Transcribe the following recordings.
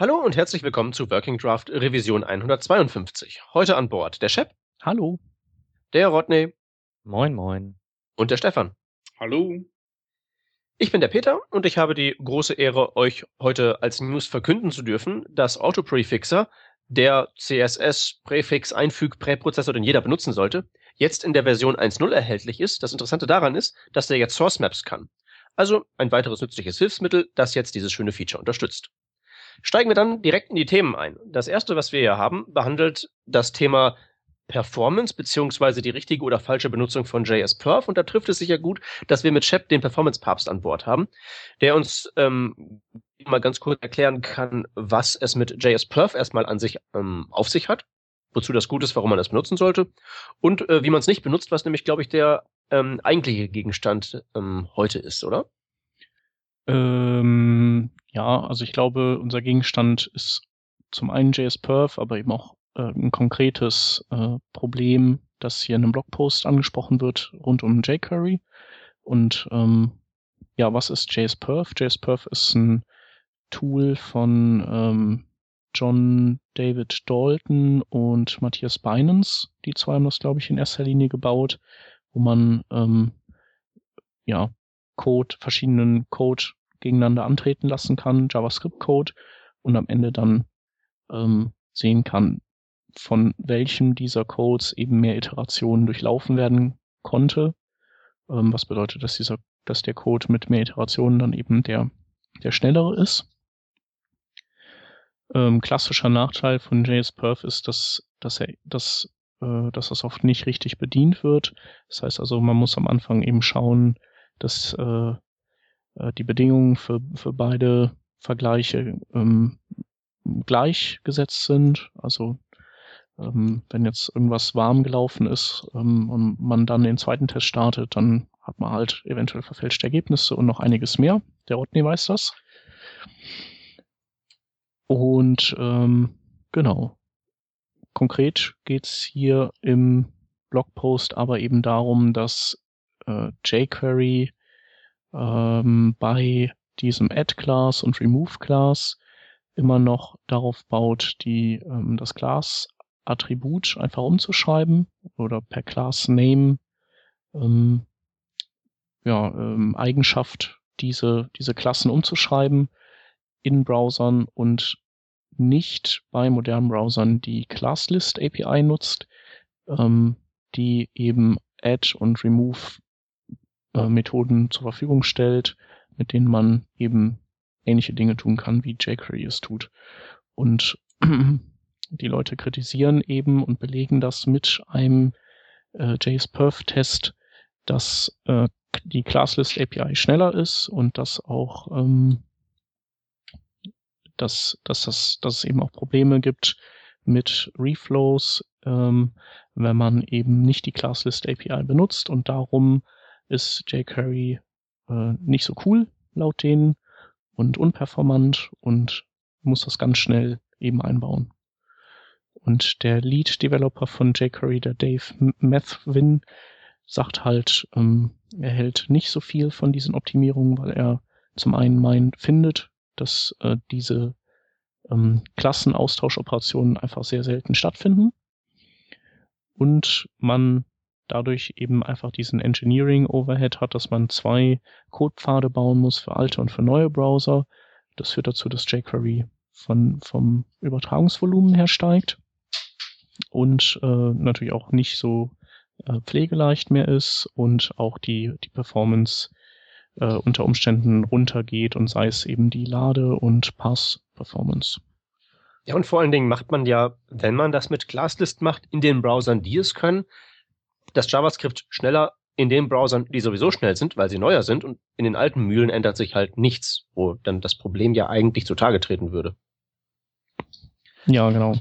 Hallo und herzlich willkommen zu Working Draft Revision 152. Heute an Bord der Shep. Hallo. Der Rodney. Moin, moin. Und der Stefan. Hallo. Ich bin der Peter und ich habe die große Ehre, euch heute als News verkünden zu dürfen, dass Autoprefixer, der CSS-Präfix-Einfüg-Präprozessor, den jeder benutzen sollte, jetzt in der Version 1.0 erhältlich ist. Das Interessante daran ist, dass der jetzt Source Maps kann. Also ein weiteres nützliches Hilfsmittel, das jetzt dieses schöne Feature unterstützt. Steigen wir dann direkt in die Themen ein. Das erste, was wir hier haben, behandelt das Thema Performance beziehungsweise die richtige oder falsche Benutzung von JS-Perf. Und da trifft es sich ja gut, dass wir mit Shep den Performance-Papst an Bord haben, der uns ähm, mal ganz kurz erklären kann, was es mit JS-Perf erstmal an sich ähm, auf sich hat, wozu das gut ist, warum man das benutzen sollte und äh, wie man es nicht benutzt, was nämlich, glaube ich, der ähm, eigentliche Gegenstand ähm, heute ist, oder? Ähm, ja, also ich glaube, unser Gegenstand ist zum einen JS-Perf, aber eben auch äh, ein konkretes äh, Problem, das hier in einem Blogpost angesprochen wird, rund um jQuery. Und ähm, ja, was ist JS-Perf? JS-Perf ist ein Tool von ähm, John David Dalton und Matthias Binance. Die zwei haben das, glaube ich, in erster Linie gebaut, wo man ähm, ja Code, verschiedenen Code gegeneinander antreten lassen kann, JavaScript-Code, und am Ende dann ähm, sehen kann, von welchem dieser Codes eben mehr Iterationen durchlaufen werden konnte. Ähm, was bedeutet, dass dieser, dass der Code mit mehr Iterationen dann eben der, der schnellere ist. Ähm, klassischer Nachteil von JS-Perf ist, dass, dass er, dass, äh, dass das oft nicht richtig bedient wird. Das heißt also, man muss am Anfang eben schauen, dass äh, äh, die Bedingungen für, für beide Vergleiche ähm, gleichgesetzt sind. Also ähm, wenn jetzt irgendwas warm gelaufen ist ähm, und man dann den zweiten Test startet, dann hat man halt eventuell verfälschte Ergebnisse und noch einiges mehr. Der Rodney weiß das. Und ähm, genau. Konkret geht's hier im Blogpost aber eben darum, dass äh, jQuery ähm, bei diesem Add-Class und Remove-Class immer noch darauf baut, die, ähm, das Class-Attribut einfach umzuschreiben oder per Class-Name ähm, ja, ähm, Eigenschaft diese, diese Klassen umzuschreiben in Browsern und nicht bei modernen Browsern die ClassList API nutzt, ähm, die eben Add und Remove äh, Methoden zur Verfügung stellt, mit denen man eben ähnliche Dinge tun kann, wie jQuery es tut. Und die Leute kritisieren eben und belegen das mit einem äh, JS-Perf-Test, dass äh, die Classlist API schneller ist und dass auch ähm, dass, dass, das, dass es eben auch Probleme gibt mit Reflows, ähm, wenn man eben nicht die Classlist API benutzt und darum ist jQuery äh, nicht so cool laut denen und unperformant und muss das ganz schnell eben einbauen. Und der Lead-Developer von jQuery, der Dave Methvin, sagt halt, ähm, er hält nicht so viel von diesen Optimierungen, weil er zum einen meint, findet, dass äh, diese ähm, Klassenaustauschoperationen einfach sehr selten stattfinden und man dadurch eben einfach diesen Engineering-Overhead hat, dass man zwei Codepfade bauen muss für alte und für neue Browser. Das führt dazu, dass jQuery von, vom Übertragungsvolumen her steigt und äh, natürlich auch nicht so äh, pflegeleicht mehr ist und auch die, die Performance äh, unter Umständen runtergeht und sei es eben die Lade- und Pass-Performance. Ja, und vor allen Dingen macht man ja, wenn man das mit Classlist macht, in den Browsern, die es können, das JavaScript schneller in den Browsern, die sowieso schnell sind, weil sie neuer sind und in den alten Mühlen ändert sich halt nichts, wo dann das Problem ja eigentlich zutage treten würde. Ja, genau.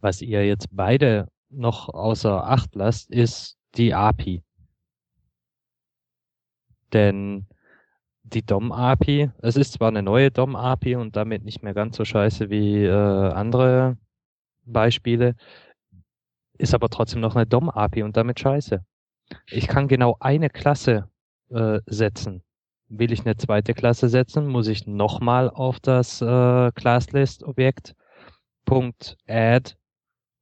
Was ihr jetzt beide noch außer Acht lasst, ist die API. Denn die DOM-API, es ist zwar eine neue DOM-API und damit nicht mehr ganz so scheiße wie äh, andere Beispiele, ist aber trotzdem noch eine DOM-API und damit scheiße. Ich kann genau eine Klasse äh, setzen will ich eine zweite Klasse setzen, muss ich nochmal auf das äh, ClassList-Objekt Punkt Add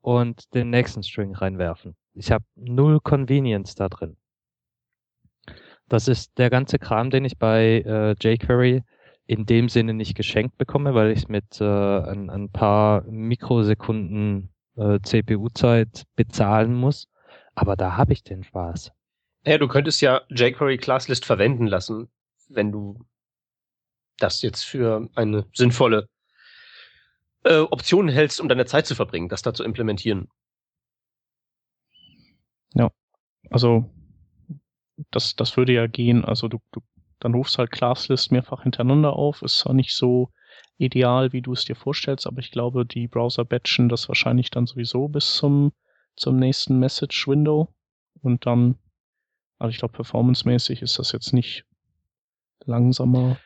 und den nächsten String reinwerfen. Ich habe null Convenience da drin. Das ist der ganze Kram, den ich bei äh, jQuery in dem Sinne nicht geschenkt bekomme, weil ich mit äh, ein, ein paar Mikrosekunden äh, CPU-Zeit bezahlen muss. Aber da habe ich den Spaß. Ja, du könntest ja jQuery Classlist verwenden lassen, wenn du das jetzt für eine sinnvolle äh, Option hältst, um deine Zeit zu verbringen, das da zu implementieren. Ja, also das, das würde ja gehen. Also du, du dann rufst halt Classlist mehrfach hintereinander auf. Ist zwar nicht so ideal, wie du es dir vorstellst, aber ich glaube, die Browser batchen das wahrscheinlich dann sowieso bis zum, zum nächsten Message Window und dann, also ich glaube, performancemäßig ist das jetzt nicht langsamer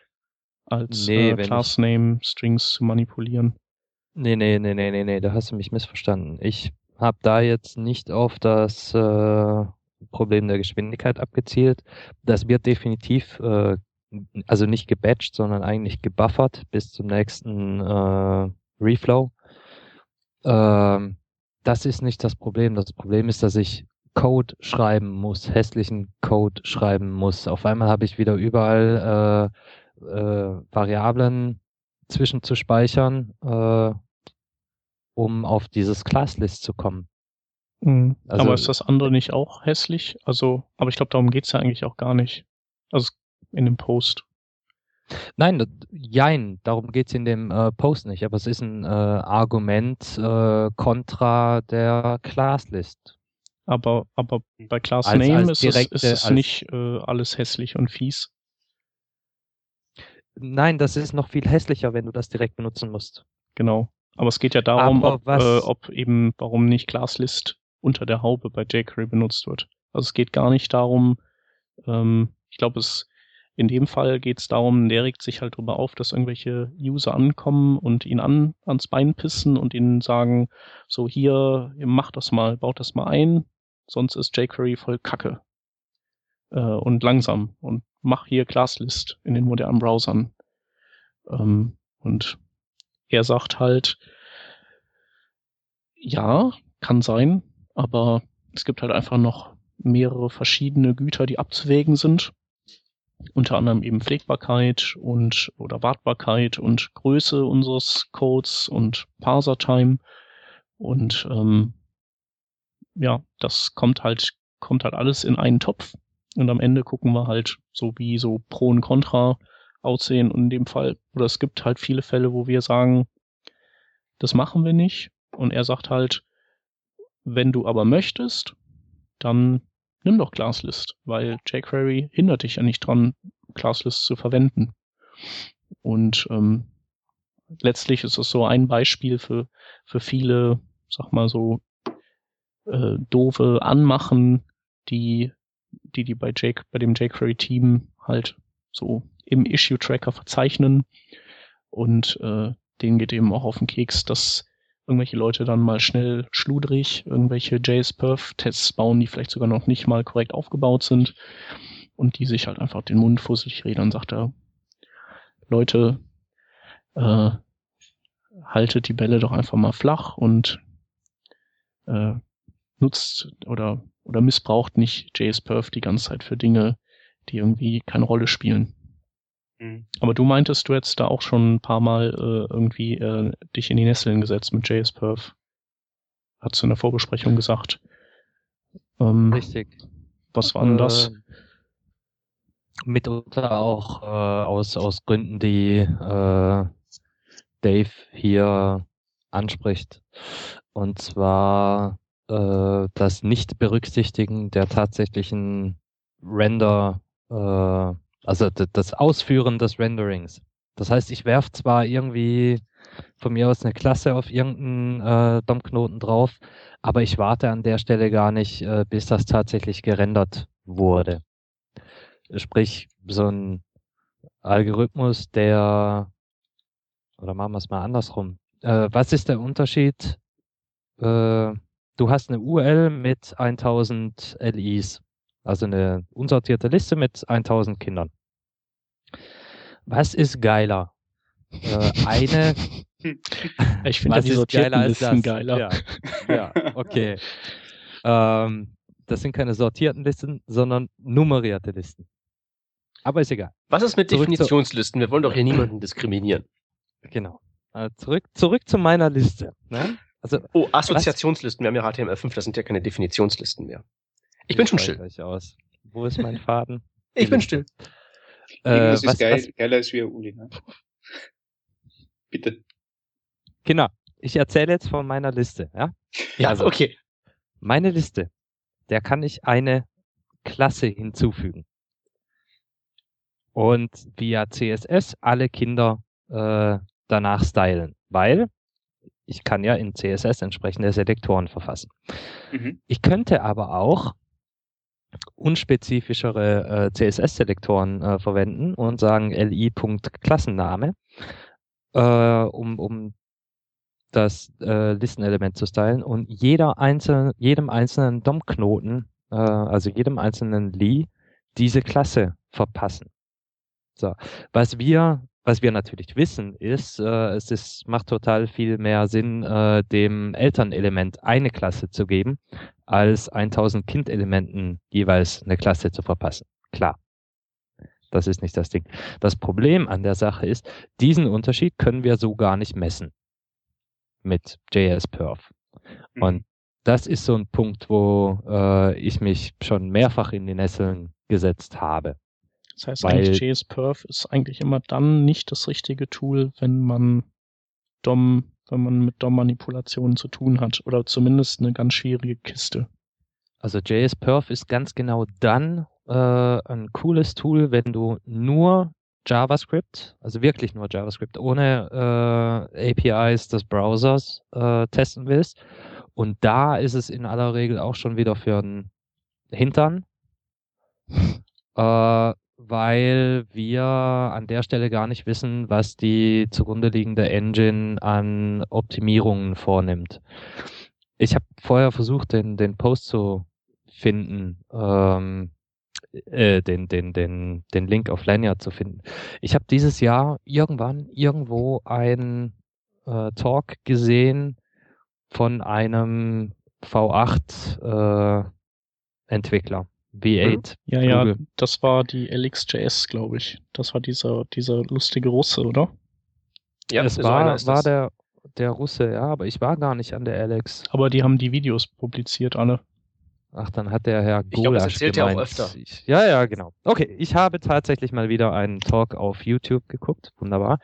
als nee, äh, Class Name Strings zu manipulieren. Nee, nee, nee, nee, nee, nee, da hast du mich missverstanden. Ich habe da jetzt nicht auf das äh, Problem der Geschwindigkeit abgezielt. Das wird definitiv, äh, also nicht gebatcht, sondern eigentlich gebuffert bis zum nächsten äh, Reflow. Ähm, das ist nicht das Problem. Das Problem ist, dass ich Code schreiben muss, hässlichen Code schreiben muss. Auf einmal habe ich wieder überall äh, äh, Variablen zwischenzuspeichern, äh, um auf dieses Classlist zu kommen. Mhm. Also, aber ist das andere nicht auch hässlich? Also, aber ich glaube, darum geht's ja eigentlich auch gar nicht. Also in dem Post. Nein, jein, darum geht's in dem äh, Post nicht, aber es ist ein äh, Argument äh, kontra der Classlist. Aber, aber bei Class als, Name als ist, direkte, es, ist es nicht äh, alles hässlich und fies. Nein, das ist noch viel hässlicher, wenn du das direkt benutzen musst. Genau. Aber es geht ja darum, ob, äh, ob eben, warum nicht Classlist unter der Haube bei jQuery benutzt wird. Also es geht gar nicht darum, ähm, ich glaube, es in dem Fall geht es darum, der regt sich halt darüber auf, dass irgendwelche User ankommen und ihn an, ans Bein pissen und ihnen sagen, so hier, macht das mal, baut das mal ein, sonst ist jQuery voll Kacke äh, und langsam und mach hier Classlist in den modernen Browsern. Ähm, und er sagt halt, ja, kann sein, aber es gibt halt einfach noch mehrere verschiedene Güter, die abzuwägen sind. Unter anderem eben Pflegbarkeit und oder Wartbarkeit und Größe unseres Codes und Parser-Time. Und ähm, ja, das kommt halt, kommt halt alles in einen Topf. Und am Ende gucken wir halt so wie so Pro und Contra aussehen. Und in dem Fall, oder es gibt halt viele Fälle, wo wir sagen, das machen wir nicht. Und er sagt halt, wenn du aber möchtest, dann nimm doch Classlist, weil jQuery hindert dich ja nicht dran, Classlist zu verwenden. Und ähm, letztlich ist es so ein Beispiel für, für viele, sag mal so, äh, doofe Anmachen, die, die, die bei, Jake, bei dem jQuery-Team halt so im Issue-Tracker verzeichnen. Und äh, denen geht eben auch auf den Keks, dass irgendwelche Leute dann mal schnell schludrig irgendwelche JS-Perf-Tests bauen, die vielleicht sogar noch nicht mal korrekt aufgebaut sind und die sich halt einfach den Mund fusselig reden und sagt er, Leute, äh, haltet die Bälle doch einfach mal flach und äh, nutzt oder oder missbraucht nicht JS-Perf die ganze Zeit für Dinge, die irgendwie keine Rolle spielen. Mhm. Aber du meintest, du hättest da auch schon ein paar Mal äh, irgendwie äh, dich in die Nesseln gesetzt mit JS-Perf. Hast du in der Vorbesprechung gesagt. Ähm, Richtig. Was war denn das? Äh, mitunter auch äh, aus, aus Gründen, die äh, Dave hier anspricht. Und zwar äh, das Nicht-Berücksichtigen der tatsächlichen Render äh, also das Ausführen des Renderings. Das heißt, ich werfe zwar irgendwie von mir aus eine Klasse auf irgendeinen äh, DOM-Knoten drauf, aber ich warte an der Stelle gar nicht, äh, bis das tatsächlich gerendert wurde. Sprich, so ein Algorithmus, der, oder machen wir es mal andersrum. Äh, was ist der Unterschied? Äh, du hast eine URL mit 1000 LIs, also eine unsortierte Liste mit 1000 Kindern. Was ist geiler? Äh, eine. Ich finde Was die ist sortierten geiler als Listen das? geiler. Ja, ja okay. ähm, das sind keine sortierten Listen, sondern nummerierte Listen. Aber ist egal. Was ist mit Zurück zu- Definitionslisten? Wir wollen doch hier niemanden diskriminieren. Genau. Äh, zurück, zurück zu meiner Liste. Ne? Also, Oh, Assoziationslisten. Wir haben ja HTML5, das sind ja keine Definitionslisten mehr. Ich bin schon still. Aus. Wo ist mein Faden? Ich bin still. Äh, Irgendwas ist was, geil, was, geiler als wir, Uli. Ne? Bitte. genau. Ich erzähle jetzt von meiner Liste. Ja? Ja, Also- okay. Meine Liste, der kann ich eine Klasse hinzufügen. Und via CSS alle Kinder äh, danach stylen, weil ich kann ja in CSS entsprechende Selektoren verfassen. Mhm. Ich könnte aber auch unspezifischere äh, CSS-Selektoren äh, verwenden und sagen li.Klassenname, äh, um, um das äh, Listenelement zu stylen und jeder einzelne, jedem einzelnen DOM-Knoten, äh, also jedem einzelnen Li, diese Klasse verpassen. So, was wir, was wir natürlich wissen, ist, äh, es ist, macht total viel mehr Sinn, äh, dem Elternelement eine Klasse zu geben, als 1000 Kindelementen jeweils eine Klasse zu verpassen. Klar. Das ist nicht das Ding. Das Problem an der Sache ist, diesen Unterschied können wir so gar nicht messen mit JS-Perf. Mhm. Und das ist so ein Punkt, wo äh, ich mich schon mehrfach in die Nesseln gesetzt habe. Das heißt Weil- eigentlich JSPerf ist eigentlich immer dann nicht das richtige Tool, wenn man DOM, wenn man mit DOM-Manipulationen zu tun hat. Oder zumindest eine ganz schwierige Kiste. Also JS-Perf ist ganz genau dann äh, ein cooles Tool, wenn du nur JavaScript, also wirklich nur JavaScript, ohne äh, APIs des Browsers äh, testen willst. Und da ist es in aller Regel auch schon wieder für einen Hintern, äh, weil wir an der Stelle gar nicht wissen, was die zugrunde liegende Engine an Optimierungen vornimmt. Ich habe vorher versucht, den, den Post zu finden, ähm, äh, den, den, den, den Link auf Lanyard zu finden. Ich habe dieses Jahr irgendwann irgendwo ein äh, Talk gesehen von einem V8 äh, V8. Ja, ja, Google. das war die LXJS, glaube ich. Das war dieser, dieser lustige Russe, oder? Ja, es so war, einer ist war das. der, der Russe, ja, aber ich war gar nicht an der Alex. Aber die haben die Videos publiziert, alle. Ach, dann hat der Herr Ich glaub, das erzählt er auch öfter. Ich, ja, ja, genau. Okay, ich habe tatsächlich mal wieder einen Talk auf YouTube geguckt. Wunderbar.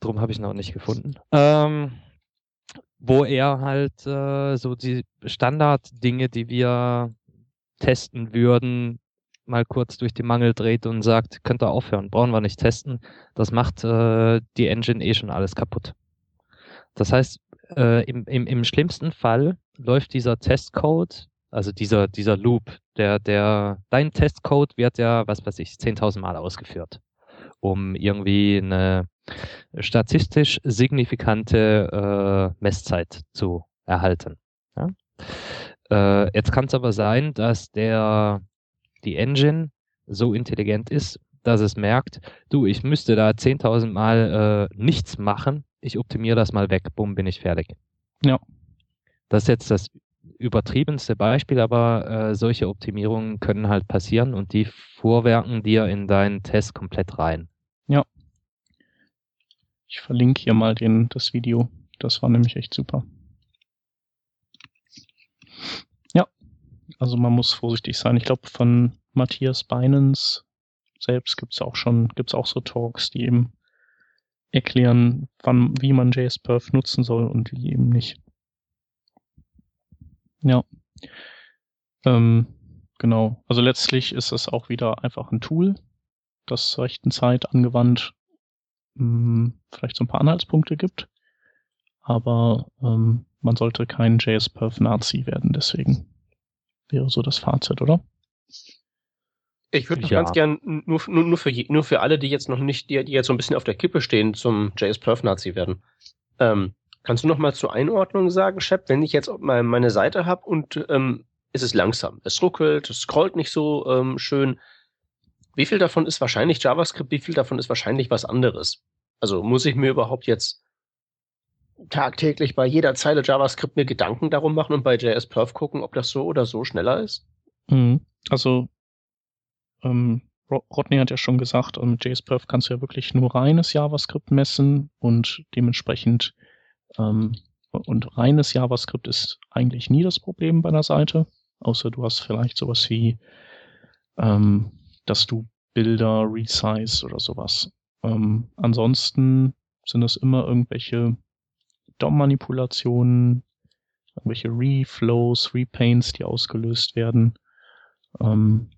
Drum habe ich noch nicht gefunden. Ähm, wo er halt äh, so die Standarddinge, die wir testen würden, mal kurz durch die Mangel dreht und sagt, könnt ihr aufhören, brauchen wir nicht testen. Das macht äh, die Engine eh schon alles kaputt. Das heißt, äh, im, im, im schlimmsten Fall läuft dieser Testcode, also dieser, dieser Loop, der, der, dein Testcode wird ja, was weiß ich, 10.000 Mal ausgeführt, um irgendwie eine statistisch signifikante äh, Messzeit zu erhalten. Ja? Äh, jetzt kann es aber sein, dass der, die Engine so intelligent ist, dass es merkt, du, ich müsste da 10.000 Mal äh, nichts machen, ich optimiere das mal weg, bumm, bin ich fertig. Ja. Das ist jetzt das übertriebenste Beispiel, aber äh, solche Optimierungen können halt passieren und die vorwerken dir in deinen Test komplett rein. Ich verlinke hier mal den, das Video. Das war nämlich echt super. Ja, also man muss vorsichtig sein. Ich glaube, von Matthias Beinens selbst gibt's auch schon, gibt's auch so Talks, die eben erklären, wann, wie man JSPerf nutzen soll und wie eben nicht. Ja. Ähm, genau. Also letztlich ist es auch wieder einfach ein Tool, das zur rechten Zeit angewandt mh, vielleicht so ein paar Anhaltspunkte gibt. Aber ähm, man sollte kein JS-Perf-Nazi werden, deswegen wäre so das Fazit, oder? Ich würde noch Ja. ganz gern nur, nur, nur, für, je- nur für alle, die jetzt noch nicht, die, die jetzt so ein bisschen auf der Kippe stehen, zum JS Perf Nazi werden. Ähm, kannst du noch mal zur Einordnung sagen, Shep, wenn ich jetzt mal meine Seite habe und ähm, es ist langsam, es ruckelt, es scrollt nicht so ähm, schön. wie viel davon ist wahrscheinlich JavaScript, wie viel davon ist wahrscheinlich was anderes? Also muss ich mir überhaupt jetzt tagtäglich bei jeder Zeile JavaScript mir Gedanken darum machen und bei JS-Perf gucken, ob das so oder so schneller ist? Mhm. Also ähm, Rodney hat ja schon gesagt, mit JS-Perf kannst du ja wirklich nur reines JavaScript messen und dementsprechend ähm, und reines JavaScript ist eigentlich nie das Problem bei einer Seite, außer du hast vielleicht sowas wie, ähm, dass du Bilder resize oder sowas. Ähm, ansonsten sind es immer irgendwelche DOM-Manipulationen, irgendwelche Reflows, Repaints, die ausgelöst werden. Ähm,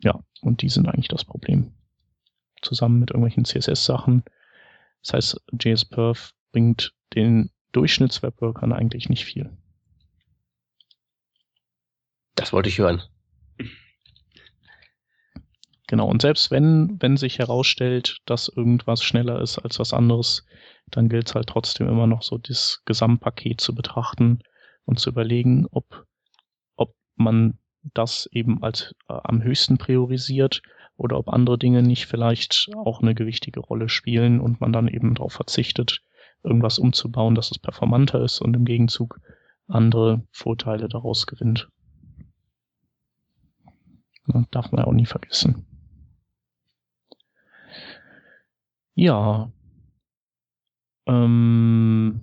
ja, und die sind eigentlich das Problem. Zusammen mit irgendwelchen CSS-Sachen. Das heißt, JSPerf bringt den Durchschnittswebworkern eigentlich nicht viel. Das wollte ich hören. Genau, und selbst wenn, wenn sich herausstellt, dass irgendwas schneller ist als was anderes, dann gilt es halt trotzdem immer noch so das Gesamtpaket zu betrachten und zu überlegen, ob, ob man das eben als äh, am höchsten priorisiert oder ob andere Dinge nicht vielleicht auch eine gewichtige Rolle spielen und man dann eben darauf verzichtet, irgendwas umzubauen, dass es performanter ist und im Gegenzug andere Vorteile daraus gewinnt. Das darf man ja auch nie vergessen. Ja. Ähm,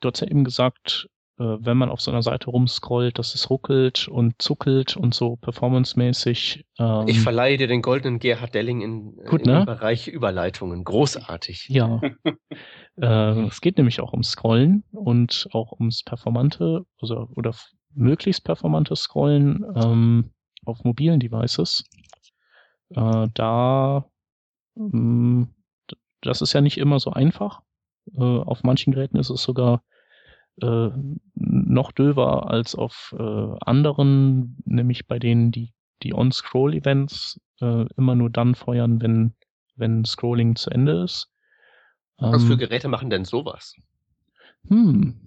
du hast ja eben gesagt, äh, wenn man auf so einer Seite rumscrollt, dass es ruckelt und zuckelt und so performancemäßig. Ähm, ich verleihe dir den goldenen Gerhard Delling in, gut, in ne? Bereich Überleitungen. Großartig. Ja. äh, es geht nämlich auch ums Scrollen und auch ums performante also, oder möglichst performante Scrollen ähm, auf mobilen Devices. Äh, da ähm, das ist ja nicht immer so einfach. Äh, auf manchen Geräten ist es sogar äh, noch döver als auf äh, anderen, nämlich bei denen die, die On-Scroll-Events äh, immer nur dann feuern, wenn, wenn Scrolling zu Ende ist. Was für ähm, Geräte machen denn sowas? Hm,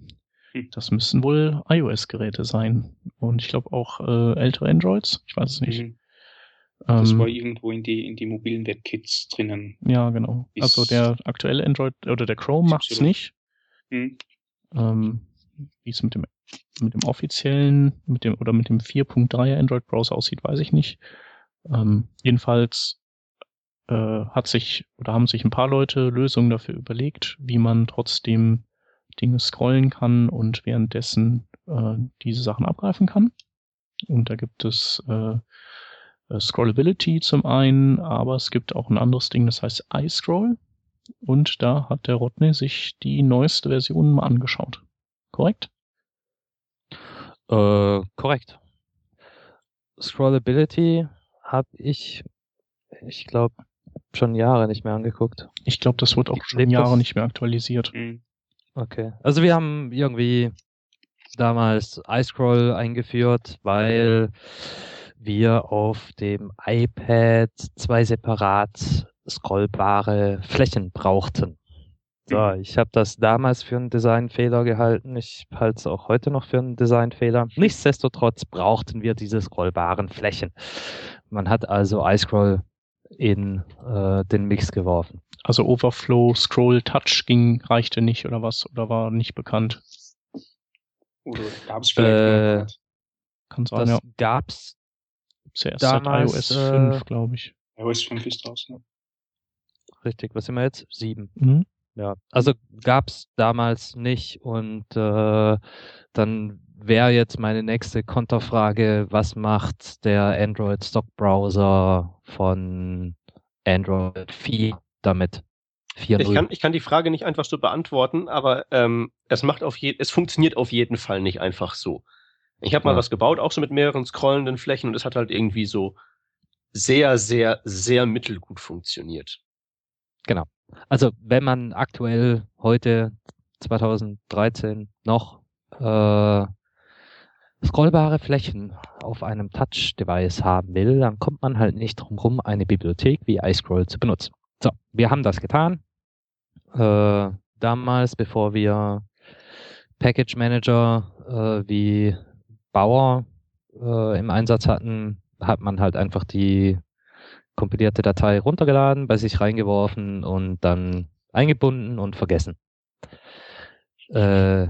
hm. das müssen wohl iOS-Geräte sein. Und ich glaube auch äh, ältere Androids. Ich weiß es nicht. Mhm. Das ähm, war irgendwo in die, in die mobilen WebKits drinnen. Ja, genau. Also der aktuelle Android oder der Chrome macht es nicht. Hm. Ähm, Wie es mit dem, mit dem offiziellen, mit dem oder mit dem 4.3er Android Browser aussieht, weiß ich nicht. Ähm, jedenfalls äh, hat sich oder haben sich ein paar Leute Lösungen dafür überlegt, wie man trotzdem Dinge scrollen kann und währenddessen äh, diese Sachen abgreifen kann. Und da gibt es äh, äh, Scrollability zum einen, aber es gibt auch ein anderes Ding, das heißt iScroll. Und da hat der Rodney sich die neueste Version mal angeschaut. Korrekt? Äh, korrekt. Scrollability habe ich, ich glaube, schon Jahre nicht mehr angeguckt. Ich glaube, das wird auch schon Jahre nicht mehr aktualisiert. Mhm. Okay. Also wir haben irgendwie damals iScroll eingeführt, weil wir auf dem iPad zwei separat scrollbare Flächen brauchten. So, mhm. ich habe das damals für einen Designfehler gehalten. Ich halte es auch heute noch für einen Designfehler. Nichtsdestotrotz brauchten wir diese scrollbaren Flächen. Man hat also iScroll in äh, den Mix geworfen. Also Overflow, Scroll, Touch ging, reichte nicht oder was? Oder war nicht bekannt? Oder gab es vielleicht? Äh, kann sein, das ja. gab's Zuerst damals, seit iOS 5, äh, glaube ich. iOS 5 ist draußen. Ja. Richtig, was sind wir jetzt? 7. Mhm. Ja, also gab's damals nicht und äh, dann wäre jetzt meine nächste Konterfrage, was macht der Android Stock Browser von Android 4 damit? Ich kann, ich kann die Frage nicht einfach so beantworten, aber ähm, es macht auf je es funktioniert auf jeden Fall nicht einfach so. Ich habe mal ja. was gebaut, auch so mit mehreren scrollenden Flächen und es hat halt irgendwie so sehr, sehr, sehr mittelgut funktioniert. Genau. Also wenn man aktuell heute 2013 noch äh, scrollbare Flächen auf einem Touch-Device haben will, dann kommt man halt nicht drum rum, eine Bibliothek wie iScroll zu benutzen. So, wir haben das getan. Äh, damals, bevor wir Package Manager äh, wie Bauer äh, im Einsatz hatten, hat man halt einfach die kompilierte Datei runtergeladen, bei sich reingeworfen und dann eingebunden und vergessen. Äh,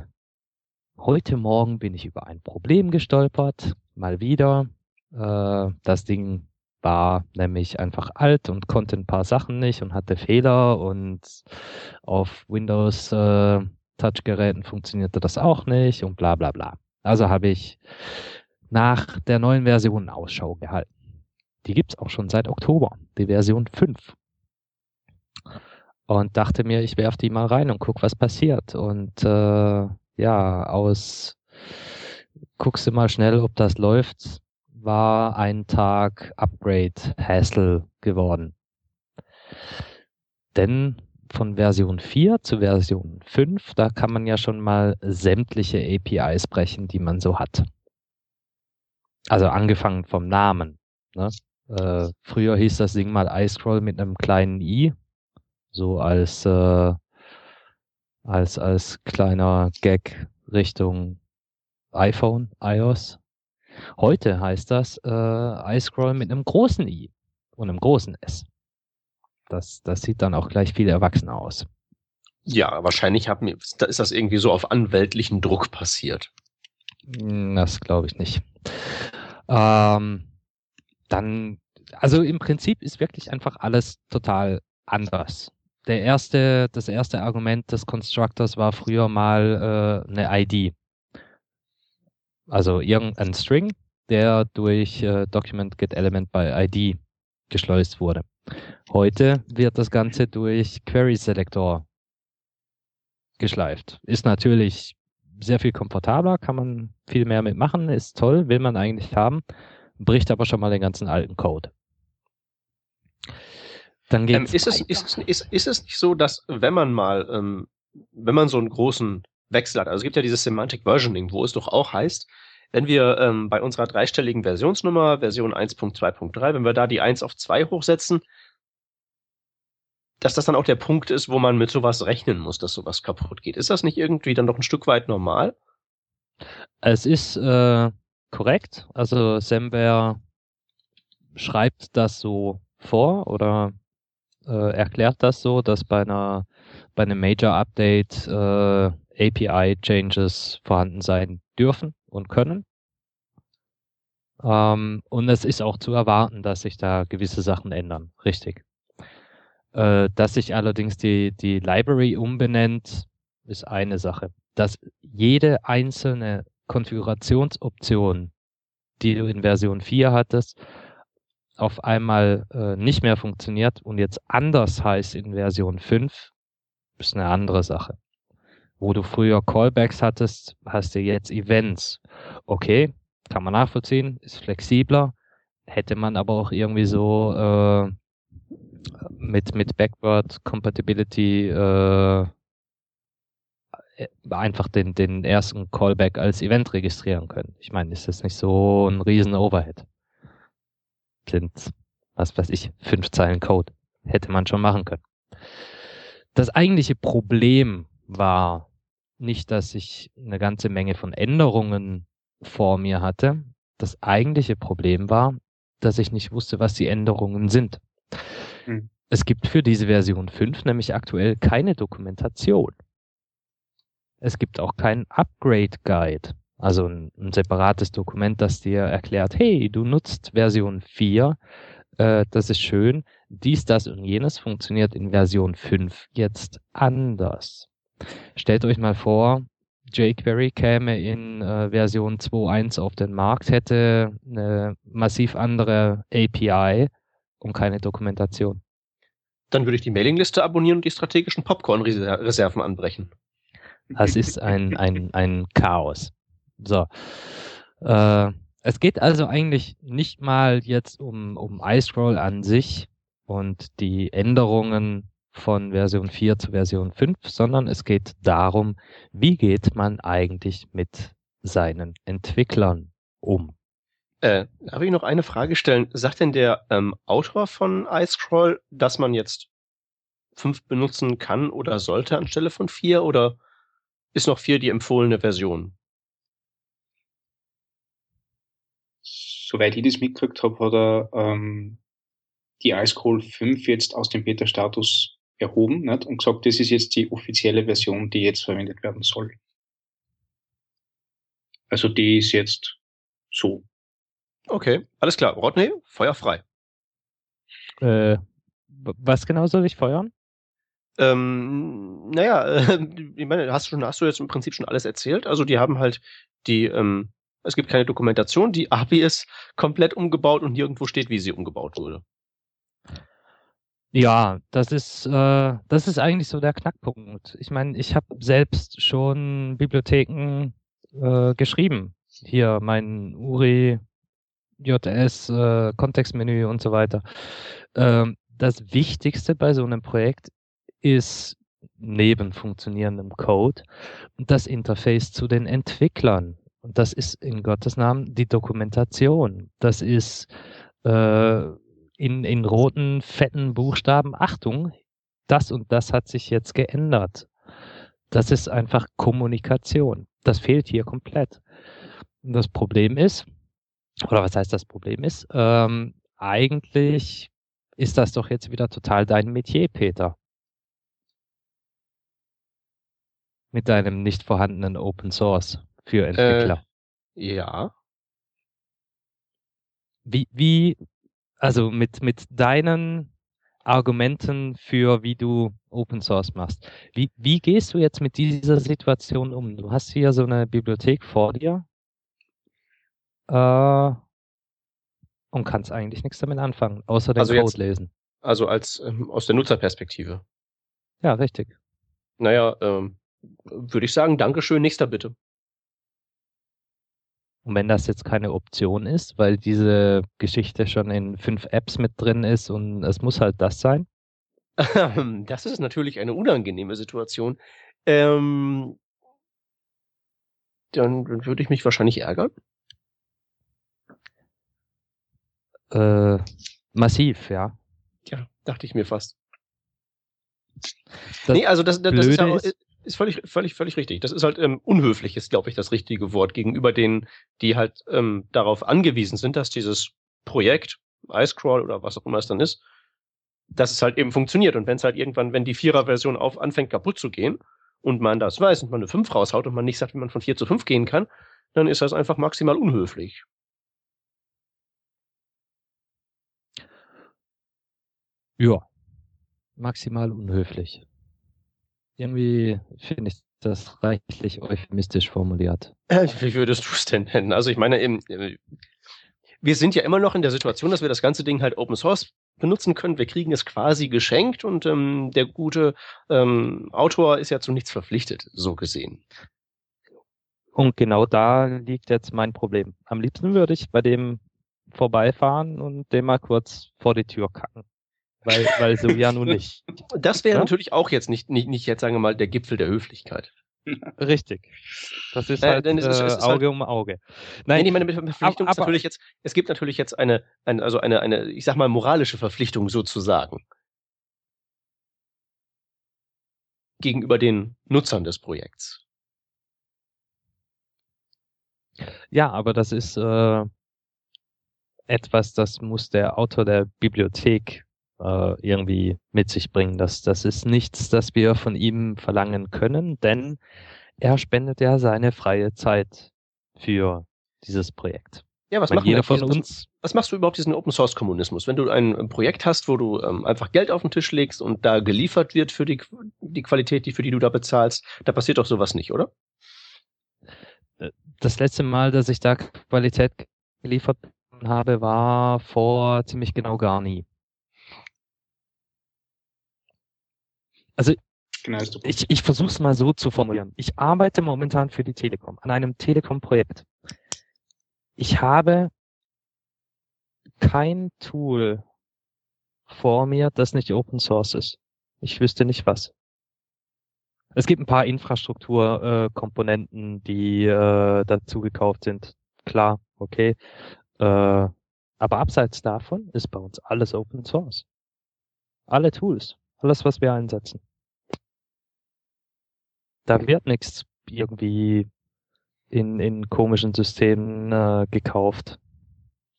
heute Morgen bin ich über ein Problem gestolpert, mal wieder. Äh, das Ding war nämlich einfach alt und konnte ein paar Sachen nicht und hatte Fehler und auf Windows äh, Touchgeräten funktionierte das auch nicht und bla bla bla. Also habe ich nach der neuen Version Ausschau gehalten. Die gibt's auch schon seit Oktober, die Version 5. Und dachte mir, ich werfe die mal rein und guck, was passiert. Und äh, ja, aus guckst du mal schnell, ob das läuft, war ein Tag Upgrade Hassle geworden. Denn von Version 4 zu Version 5, da kann man ja schon mal sämtliche APIs brechen, die man so hat. Also angefangen vom Namen. Ne? Äh, früher hieß das Ding mal iScroll mit einem kleinen i, so als äh, als als kleiner Gag Richtung iPhone, iOS. Heute heißt das äh, iScroll mit einem großen i und einem großen s. Das, das sieht dann auch gleich viel erwachsener aus. Ja, wahrscheinlich haben, ist das irgendwie so auf anwältlichen Druck passiert. Hm, das glaube ich nicht. Ähm, dann, also im Prinzip ist wirklich einfach alles total anders. Der erste, das erste Argument des Constructors war früher mal äh, eine ID. Also irgendein String, der durch äh, Document Get Element by ID geschleust wurde. Heute wird das Ganze durch Query Selector geschleift. Ist natürlich sehr viel komfortabler, kann man viel mehr mitmachen, ist toll, will man eigentlich haben, bricht aber schon mal den ganzen alten Code. Dann ähm, ist, es, ist, es, ist, ist es nicht so, dass wenn man mal, ähm, wenn man so einen großen Wechsel hat, also es gibt ja dieses Semantic Versioning, wo es doch auch heißt, wenn wir ähm, bei unserer dreistelligen Versionsnummer, Version 1.2.3, wenn wir da die 1 auf 2 hochsetzen, dass das dann auch der Punkt ist, wo man mit sowas rechnen muss, dass sowas kaputt geht. Ist das nicht irgendwie dann doch ein Stück weit normal? Es ist äh, korrekt. Also Semware schreibt das so vor oder äh, erklärt das so, dass bei einer bei einem Major Update äh, API Changes vorhanden sein dürfen und können. Ähm, und es ist auch zu erwarten, dass sich da gewisse Sachen ändern. Richtig. Äh, dass sich allerdings die, die Library umbenennt, ist eine Sache. Dass jede einzelne Konfigurationsoption, die du in Version 4 hattest, auf einmal äh, nicht mehr funktioniert und jetzt anders heißt in Version 5, ist eine andere Sache. Wo du früher Callbacks hattest, hast du jetzt Events. Okay, kann man nachvollziehen, ist flexibler. Hätte man aber auch irgendwie so äh, mit, mit Backward Compatibility äh, äh, einfach den, den ersten Callback als Event registrieren können. Ich meine, ist das nicht so ein riesen Overhead? Sind, was weiß ich, fünf Zeilen Code. Hätte man schon machen können. Das eigentliche Problem war nicht, dass ich eine ganze Menge von Änderungen vor mir hatte. Das eigentliche Problem war, dass ich nicht wusste, was die Änderungen sind. Hm. Es gibt für diese Version 5 nämlich aktuell keine Dokumentation. Es gibt auch keinen Upgrade Guide, also ein, ein separates Dokument, das dir erklärt, hey, du nutzt Version 4, äh, das ist schön, dies, das und jenes funktioniert in Version 5 jetzt anders. Stellt euch mal vor, jQuery käme in äh, Version 2.1 auf den Markt, hätte eine massiv andere API und keine Dokumentation. Dann würde ich die Mailingliste abonnieren und die strategischen Popcorn-Reserven anbrechen. Das ist ein, ein, ein Chaos. So. Äh, es geht also eigentlich nicht mal jetzt um, um iScroll an sich und die Änderungen von Version 4 zu Version 5, sondern es geht darum, wie geht man eigentlich mit seinen Entwicklern um. Äh, darf ich noch eine Frage stellen? Sagt denn der ähm, Autor von iScroll, dass man jetzt fünf benutzen kann oder sollte anstelle von vier oder ist noch vier die empfohlene Version? Soweit ich das mitgekriegt habe, hat er ähm, die iScroll 5 jetzt aus dem Beta-Status erhoben nicht? und gesagt, das ist jetzt die offizielle Version, die jetzt verwendet werden soll. Also die ist jetzt so. Okay, alles klar. Rodney, Feuer frei. Äh, was genau soll ich feuern? Ähm, naja, äh, ich meine, hast du, schon, hast du jetzt im Prinzip schon alles erzählt? Also die haben halt die, ähm, es gibt keine Dokumentation, die API ist komplett umgebaut und nirgendwo steht, wie sie umgebaut wurde. Ja, das ist, äh, das ist eigentlich so der Knackpunkt. Ich meine, ich habe selbst schon Bibliotheken äh, geschrieben. Hier mein URI, JS, äh, Kontextmenü und so weiter. Ähm, das Wichtigste bei so einem Projekt ist neben funktionierendem Code das Interface zu den Entwicklern. Und das ist in Gottes Namen die Dokumentation. Das ist äh, in, in roten, fetten Buchstaben, Achtung, das und das hat sich jetzt geändert. Das ist einfach Kommunikation. Das fehlt hier komplett. Und das Problem ist, oder was heißt das Problem ist, ähm, eigentlich ist das doch jetzt wieder total dein Metier, Peter. Mit deinem nicht vorhandenen Open Source für Entwickler. Äh, ja. Wie, wie, also mit, mit deinen Argumenten für, wie du Open Source machst. Wie, wie gehst du jetzt mit dieser Situation um? Du hast hier so eine Bibliothek vor dir äh, und kannst eigentlich nichts damit anfangen, außer den Also Code jetzt- lesen. Also als ähm, aus der Nutzerperspektive. Ja, richtig. Naja, ähm, würde ich sagen, Dankeschön, nächster bitte. Und wenn das jetzt keine Option ist, weil diese Geschichte schon in fünf Apps mit drin ist und es muss halt das sein, Das ist natürlich eine unangenehme Situation. Ähm, dann, würde ich mich wahrscheinlich ärgern. äh, massiv, ja. Ja, dachte ich mir fast. Das nee, also das, das, das ist, ja, ist- ist völlig, völlig, völlig richtig. Das ist halt ähm, unhöflich, ist, glaube ich, das richtige Wort gegenüber denen, die halt ähm, darauf angewiesen sind, dass dieses Projekt, iScroll oder was auch immer es dann ist, dass es halt eben funktioniert. Und wenn es halt irgendwann, wenn die Vierer-Version auf anfängt kaputt zu gehen und man das weiß und man eine 5 raushaut und man nicht sagt, wie man von 4 zu 5 gehen kann, dann ist das einfach maximal unhöflich. Ja. Maximal unhöflich. Irgendwie finde ich das reichlich euphemistisch formuliert. Äh, Wie würdest du es denn nennen? Also ich meine, eben, äh, wir sind ja immer noch in der Situation, dass wir das ganze Ding halt Open Source benutzen können. Wir kriegen es quasi geschenkt und ähm, der gute ähm, Autor ist ja zu nichts verpflichtet, so gesehen. Und genau da liegt jetzt mein Problem. Am liebsten würde ich bei dem vorbeifahren und dem mal kurz vor die Tür kacken. Weil, weil so ja nun nicht. Das wäre Ja? natürlich auch jetzt nicht, nicht, nicht jetzt, sagen wir mal, der Gipfel der Höflichkeit. Richtig. Das ist Äh, halt denn es ist- äh, es ist Auge halt- um Auge. Nein, ich meine, mit Verpflichtung ist aber- natürlich jetzt, es gibt natürlich jetzt eine, eine, also eine, eine, ich sag mal, moralische Verpflichtung sozusagen. Gegenüber den Nutzern des Projekts. Ja, aber das ist äh, etwas, das muss der Autor der Bibliothek äh, irgendwie mit sich bringen. Das, das ist nichts, das wir von ihm verlangen können, denn er spendet ja seine freie Zeit für dieses Projekt. Ja, was machen jeder von uns, Was machst du überhaupt diesen Open Source Kommunismus? Wenn du ein, ein Projekt hast, wo du ähm, einfach Geld auf den Tisch legst und da geliefert wird für die, die Qualität, die für die du da bezahlst, da passiert doch sowas nicht, oder? das letzte Mal, dass ich da Qualität geliefert habe, war vor ziemlich genau gar nie. Also Genau, ich, ich versuche es mal so zu formulieren. Ich arbeite momentan für die Telekom an einem Telekom-Projekt. Ich habe kein Tool vor mir, das nicht Open Source ist. Ich wüsste nicht was. Es gibt ein paar Infrastrukturkomponenten, äh, die äh, dazu gekauft sind. Klar, okay. Äh, aber abseits davon ist bei uns alles Open Source. Alle Tools, alles, was wir einsetzen. Da wird nichts irgendwie in, in komischen Systemen äh, gekauft.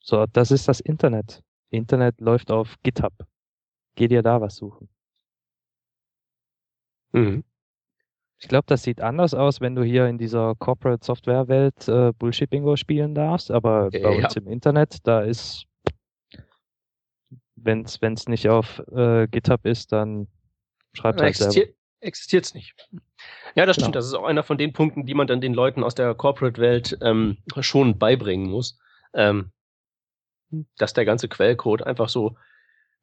So, das ist das Internet. Internet läuft auf GitHub. Geh dir da was suchen. Mhm. Ich glaube, das sieht anders aus, wenn du hier in dieser Corporate Software Welt äh, Bullshit Bingo spielen darfst, aber bei Ja. uns im Internet, da ist, wenn es nicht auf äh, GitHub ist, dann schreibt halt selber. Existiert existiert's nicht. Ja, das Genau. stimmt. Das ist auch einer von den Punkten, die man dann den Leuten aus der Corporate-Welt ähm, schon beibringen muss. Ähm, dass der ganze Quellcode einfach so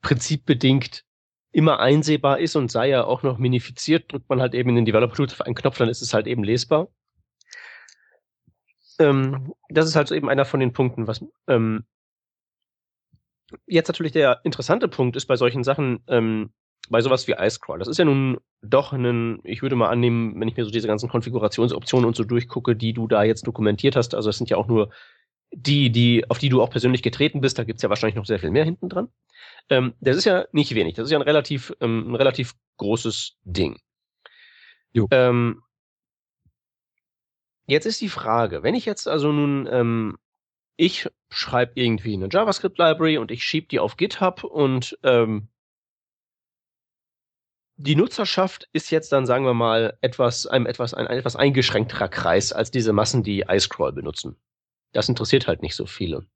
prinzipbedingt immer einsehbar ist und sei ja auch noch minifiziert, drückt man halt eben in den Developer Tools auf einen Knopf, dann ist es halt eben lesbar. Ähm, das ist halt so eben einer von den Punkten, was ähm, jetzt natürlich der interessante Punkt ist bei solchen Sachen, ähm, bei sowas wie iScroll. Das ist ja nun doch ein, ich würde mal annehmen, wenn ich mir so diese ganzen Konfigurationsoptionen und so durchgucke, die du da jetzt dokumentiert hast, also es sind ja auch nur die, die, auf die du auch persönlich getreten bist, da gibt's ja wahrscheinlich noch sehr viel mehr hinten dran. Ähm, das ist ja nicht wenig, das ist ja ein relativ, ähm, ein relativ großes Ding. Jo. Ähm, jetzt ist die Frage, wenn ich jetzt also nun, ähm, ich schreibe irgendwie eine JavaScript-Library und ich schieb die auf GitHub und ähm, die Nutzerschaft ist jetzt dann, sagen wir mal, etwas, einem etwas, ein, ein etwas eingeschränkterer Kreis als diese Massen, die iScroll benutzen. Das interessiert halt nicht so viele.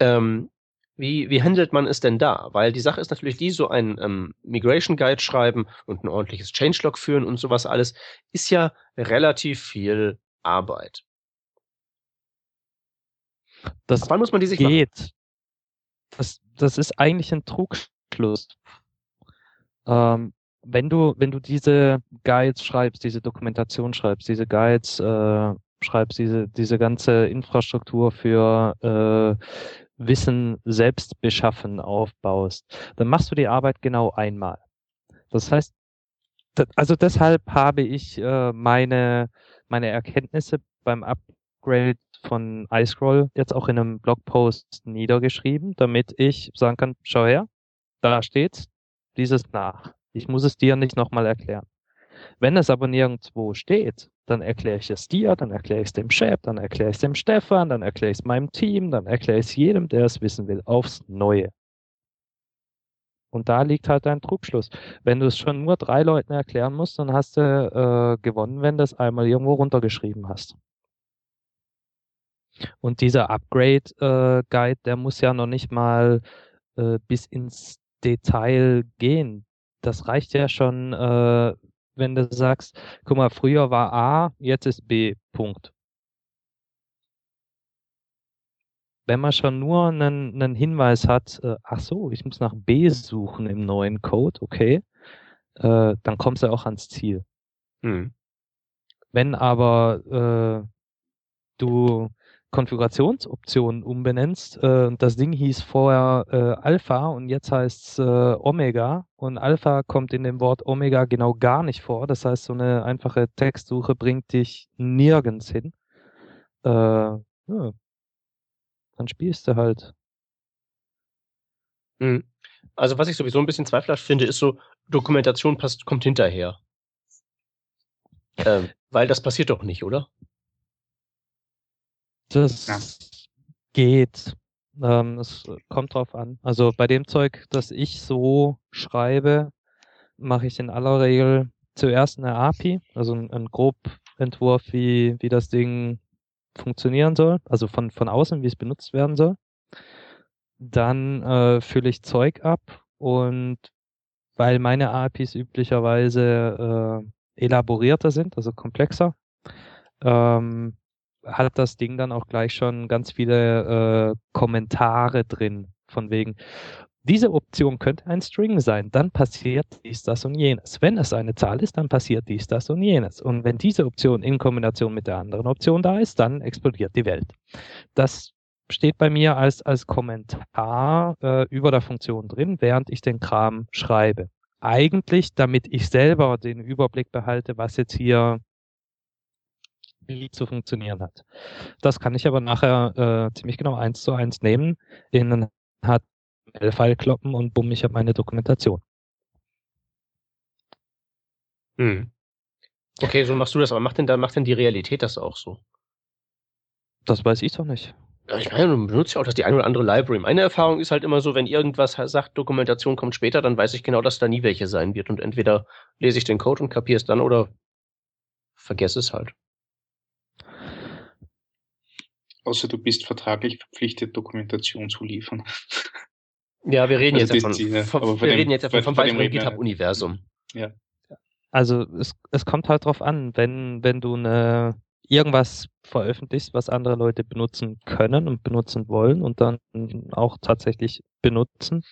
Ähm, wie, wie handelt man es denn da? Weil die Sache ist natürlich die, so ein ähm, Migration Guide schreiben und ein ordentliches Changelog führen und sowas alles ist ja relativ viel Arbeit. Das Ab wann muss man die sich machen? geht. Das, das ist eigentlich ein Trugschluss. Ähm, wenn du, wenn du diese Guides schreibst, diese Dokumentation schreibst, diese Guides äh, schreibst, diese, diese ganze Infrastruktur für äh, Wissen selbst beschaffen aufbaust, dann machst du die Arbeit genau einmal. Das heißt, also deshalb habe ich äh, meine, meine Erkenntnisse beim Upgrade von iScroll jetzt auch in einem Blogpost niedergeschrieben, damit ich sagen kann, schau her, da steht's, dieses nach. Ich muss es dir nicht nochmal erklären. Wenn es aber nirgendwo steht, dann erkläre ich es dir, dann erkläre ich es dem Chef, dann erkläre ich es dem Stefan, dann erkläre ich es meinem Team, dann erkläre ich es jedem, der es wissen will, aufs Neue. Und da liegt halt dein Trugschluss. Wenn du es schon nur drei Leuten erklären musst, dann hast du äh, gewonnen, wenn du es einmal irgendwo runtergeschrieben hast. Und dieser Upgrade-Guide, der muss ja noch nicht mal äh, bis ins Detail gehen. Das reicht ja schon, äh, wenn du sagst, guck mal, früher war A, jetzt ist B, Punkt. Wenn man schon nur einen, einen Hinweis hat, äh, ach so, ich muss nach B suchen im neuen Code, okay, äh, dann kommst du auch ans Ziel. Hm. Wenn aber äh, du Konfigurationsoptionen umbenennst äh, das Ding hieß vorher äh, Alpha und jetzt heißt es äh, Omega und Alpha kommt in dem Wort Omega genau gar nicht vor. Das heißt, so eine einfache Textsuche bringt dich nirgends hin. Äh, ja, dann spielst du halt. Hm. Also was ich sowieso ein bisschen zweifelhaft finde, ist so, Dokumentation passt, kommt hinterher. Ähm, weil das passiert doch nicht, oder? Das Ja. geht. Ähm, es kommt drauf an. Also bei dem Zeug, das ich so schreibe, mache ich in aller Regel zuerst eine API, also einen, Grobentwurf, wie, wie das Ding funktionieren soll, also von, von außen, wie es benutzt werden soll. Dann äh, fülle ich Zeug ab und weil meine APIs üblicherweise äh, elaborierter sind, also komplexer, ähm, hat das Ding dann auch gleich schon ganz viele äh, Kommentare drin, von wegen, diese Option könnte ein String sein, dann passiert dies, das und jenes. Wenn es eine Zahl ist, dann passiert dies, das und jenes. Und wenn diese Option in Kombination mit der anderen Option da ist, dann explodiert die Welt. Das steht bei mir als, als Kommentar äh, über der Funktion drin, während ich den Kram schreibe. Eigentlich, damit ich selber den Überblick behalte, was jetzt hier zu funktionieren hat. Das kann ich aber nachher äh, ziemlich genau eins zu eins nehmen, in einen HTML-File kloppen und bumm, ich habe meine Dokumentation. Hm. Okay, so machst du das, aber macht denn da, macht denn die Realität das auch so? Das weiß ich doch nicht. Ja, ich meine, du benutzt ja auch das die eine oder andere Library. Meine Erfahrung ist halt immer so, wenn irgendwas sagt, Dokumentation kommt später, dann weiß ich genau, dass da nie welche sein wird. Und entweder lese ich den Code und kapiere es dann oder vergesse es halt. Außer du bist vertraglich verpflichtet, Dokumentation zu liefern. Ja, wir reden Also jetzt davon. Ja. von wir dem- reden jetzt davon von- vom weiteren wir- GitHub-Universum. Also es, es kommt halt drauf an, wenn, wenn du eine, irgendwas veröffentlichst, was andere Leute benutzen können und benutzen wollen und dann auch tatsächlich benutzen,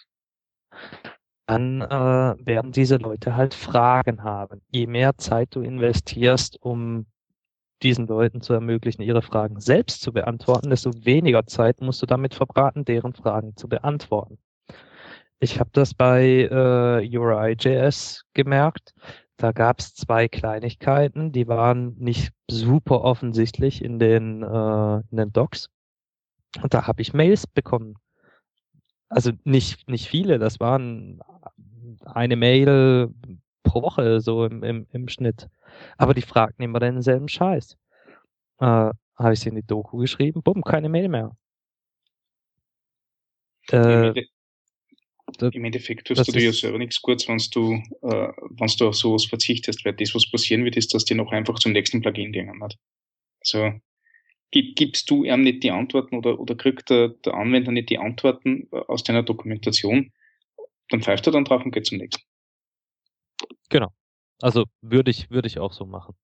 dann äh, werden diese Leute halt Fragen haben. Je mehr Zeit du investierst, um diesen Leuten zu ermöglichen, ihre Fragen selbst zu beantworten, desto weniger Zeit musst du damit verbraten, deren Fragen zu beantworten. Ich habe das bei äh, URI.js gemerkt. Da gab es zwei Kleinigkeiten, die waren nicht super offensichtlich in den, äh, in den Docs. Und da habe ich Mails bekommen. Also nicht, nicht viele, das waren eine Mail pro Woche so im, im, im Schnitt. Aber die fragten immer denselben Scheiß. Äh, habe ich sie in die Doku geschrieben, bumm, keine Mail mehr. Im, Äh, Im Endeffekt tust du dir ja selber nichts Gutes, wenn du, äh, wenn du auf sowas verzichtest, weil das, was passieren wird, ist, dass die noch einfach zum nächsten Plugin gehen. Nicht? Also gib, gibst du ihm nicht die Antworten oder, oder kriegt der, der Anwender nicht die Antworten äh, aus deiner Dokumentation, dann pfeift er dann drauf und geht zum nächsten. Also würde ich, würde ich auch so machen.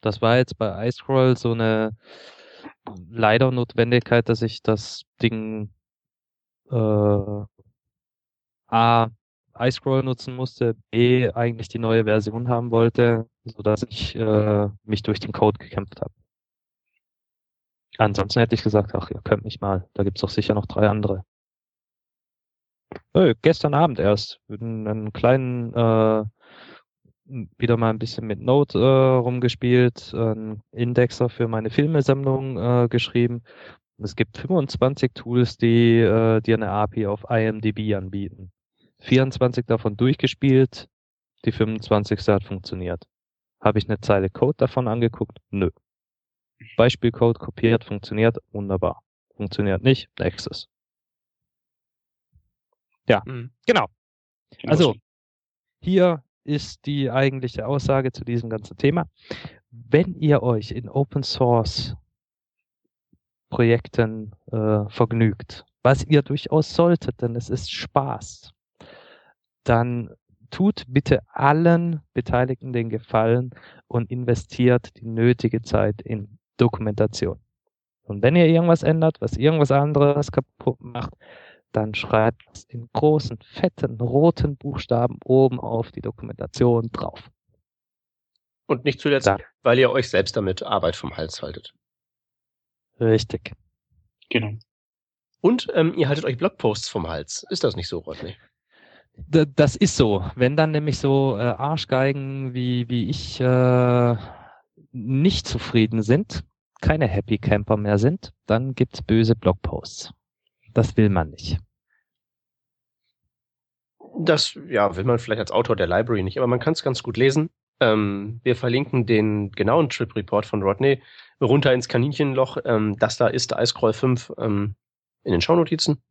Das war jetzt bei iScroll so eine leider Notwendigkeit, dass ich das Ding äh, A iScroll nutzen musste, B eigentlich die neue Version haben wollte, so dass ich äh, mich durch den Code gekämpft habe. Ansonsten hätte ich gesagt, ach, ihr könnt mich mal, da gibt's doch sicher noch drei andere. Äh, gestern Abend erst einen kleinen äh, wieder mal ein bisschen mit Node äh, rumgespielt, einen Indexer für meine Filmesammlung äh, geschrieben. Es gibt 25 Tools, die äh, dir eine API auf IMDb anbieten. 24 davon durchgespielt, die 25. hat funktioniert. Habe ich eine Zeile Code davon angeguckt? Nö. Beispielcode kopiert, funktioniert, wunderbar. Funktioniert nicht, nächstes. Mhm. Genau. Genau Also, so. hier ist die eigentliche Aussage zu diesem ganzen Thema. Wenn ihr euch in Open Source Projekten äh, vergnügt, was ihr durchaus solltet, denn es ist Spaß, dann tut bitte allen Beteiligten den Gefallen und investiert die nötige Zeit in Dokumentation. Und wenn ihr irgendwas ändert, was irgendwas anderes kaputt macht, dann schreibt es in großen, fetten, roten Buchstaben oben auf die Dokumentation drauf. Und nicht zuletzt, Da. weil ihr euch selbst damit Arbeit vom Hals haltet. Richtig. Genau. Und ähm, ihr haltet euch Blogposts vom Hals. Ist das nicht so, Rodney? D das ist so. Wenn dann nämlich so äh, Arschgeigen wie, wie ich äh, nicht zufrieden sind, keine Happy Camper mehr sind, dann gibt's böse Blogposts. Das will man nicht. Das ja, will man vielleicht als Autor der Library nicht, aber man kann es ganz gut lesen. Ähm, wir verlinken den genauen Trip Report von Rodney runter ins Kaninchenloch. Ähm, das da ist der iScroll 5 ähm, in den Shownotizen.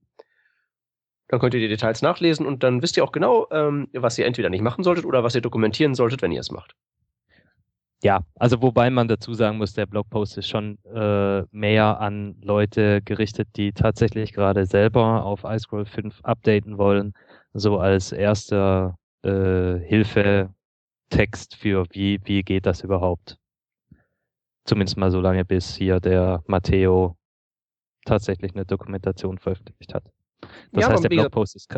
Dann könnt ihr die Details nachlesen und dann wisst ihr auch genau, ähm, was ihr entweder nicht machen solltet oder was ihr dokumentieren solltet, wenn ihr es macht. Ja, also wobei man dazu sagen muss, der Blogpost ist schon äh, mehr an Leute gerichtet, die tatsächlich gerade selber auf iScroll 5 updaten wollen, so als erster äh, Hilfetext für wie, wie geht das überhaupt. Zumindest mal so lange, bis hier der Matteo tatsächlich eine Dokumentation veröffentlicht hat. Das Ja, heißt, der Blogpost ist,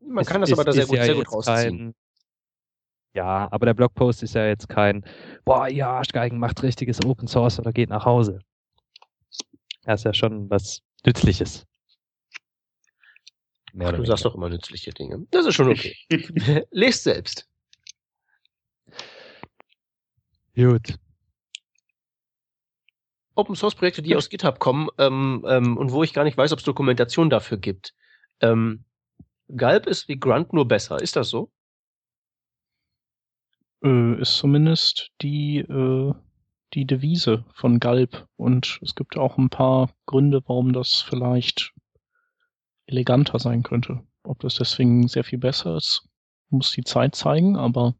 Man ist- kann das ist, aber da sehr gut, sehr gut rausziehen. kein, ja, aber der Blogpost ist ja jetzt kein, boah, ja, Arschgeigen macht richtiges Open Source oder geht nach Hause. Das ist ja schon was Nützliches. Ach, du sagst weniger. doch immer nützliche Dinge. Das ist schon okay. Lest selbst. Gut. Open Source Projekte, die aus GitHub kommen ähm, ähm, und wo ich gar nicht weiß, ob es Dokumentation dafür gibt. Ähm, Galb ist wie Grunt nur besser. Ist das so? Äh, ist zumindest die, äh, die Devise von Galb und es gibt auch ein paar Gründe, warum das vielleicht eleganter sein könnte. Ob das deswegen sehr viel besser ist, muss die Zeit zeigen, aber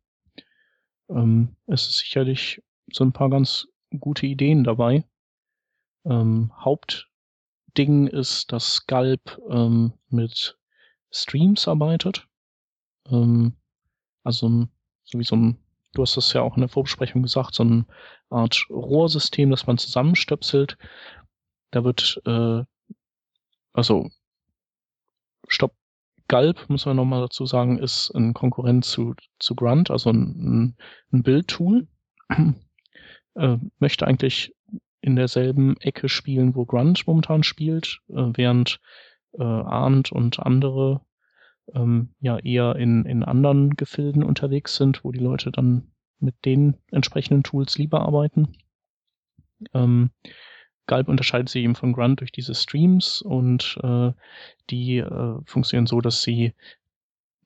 ähm, es ist sicherlich so ein paar ganz gute Ideen dabei. Ähm, Hauptding ist, dass Galb ähm, mit Streams arbeitet. Ähm, also so wie so ein, du hast das ja auch in der Vorbesprechung gesagt, so eine Art Rohrsystem, das man zusammenstöpselt. Da wird, äh, also Stopp, Galb, muss man nochmal dazu sagen, ist ein Konkurrent zu, zu Grunt, also ein, ein Bildtool. äh, möchte eigentlich in derselben Ecke spielen, wo Grunt momentan spielt, äh, während äh, Arndt und andere ähm, ja eher in, in anderen Gefilden unterwegs sind, wo die Leute dann mit den entsprechenden Tools lieber arbeiten. Ähm, Galb unterscheidet sich eben von Grunt durch diese Streams und äh, die äh, funktionieren so, dass sie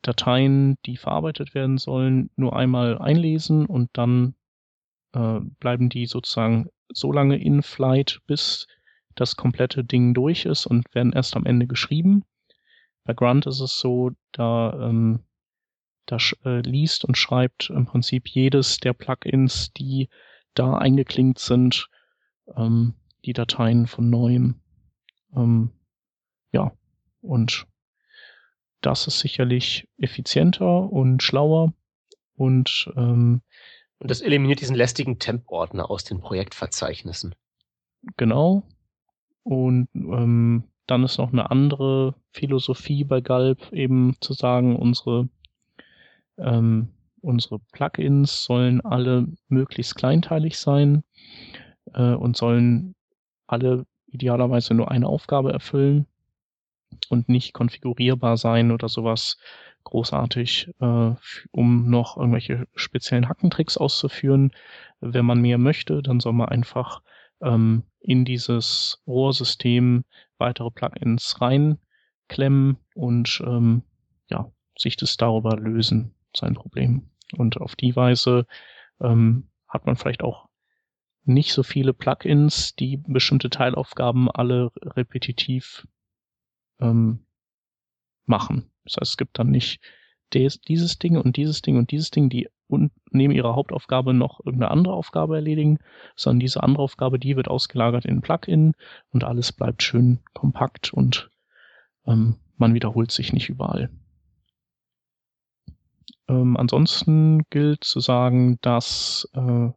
Dateien, die verarbeitet werden sollen, nur einmal einlesen und dann äh, bleiben die sozusagen so lange in Flight, bis das komplette Ding durch ist und werden erst am Ende geschrieben. Bei Grunt ist es so, da, ähm, da äh, liest und schreibt im Prinzip jedes der Plugins, die da eingeklinkt sind, ähm, die Dateien von neuem. Ähm, ja, und das ist sicherlich effizienter und schlauer und ähm, und das eliminiert diesen lästigen Temp-Ordner aus den Projektverzeichnissen. Genau. Und ähm, dann ist noch eine andere Philosophie bei Galb, eben zu sagen, unsere, ähm, unsere Plugins sollen alle möglichst kleinteilig sein äh, und sollen alle idealerweise nur eine Aufgabe erfüllen und nicht konfigurierbar sein oder sowas großartig, äh, um noch irgendwelche speziellen Hackentricks auszuführen. Wenn man mehr möchte, dann soll man einfach ähm, in dieses Rohrsystem weitere Plugins reinklemmen und ähm, ja, sich das darüber lösen, sein Problem. Und auf die Weise ähm, hat man vielleicht auch nicht so viele Plugins, die bestimmte Teilaufgaben alle repetitiv ähm, machen. Das heißt, es gibt dann nicht des, dieses Ding und dieses Ding und dieses Ding, die und neben ihrer Hauptaufgabe noch irgendeine andere Aufgabe erledigen, sondern diese andere Aufgabe, die wird ausgelagert in ein Plugin und alles bleibt schön kompakt und ähm, man wiederholt sich nicht überall. Ähm, ansonsten gilt zu sagen, dass äh,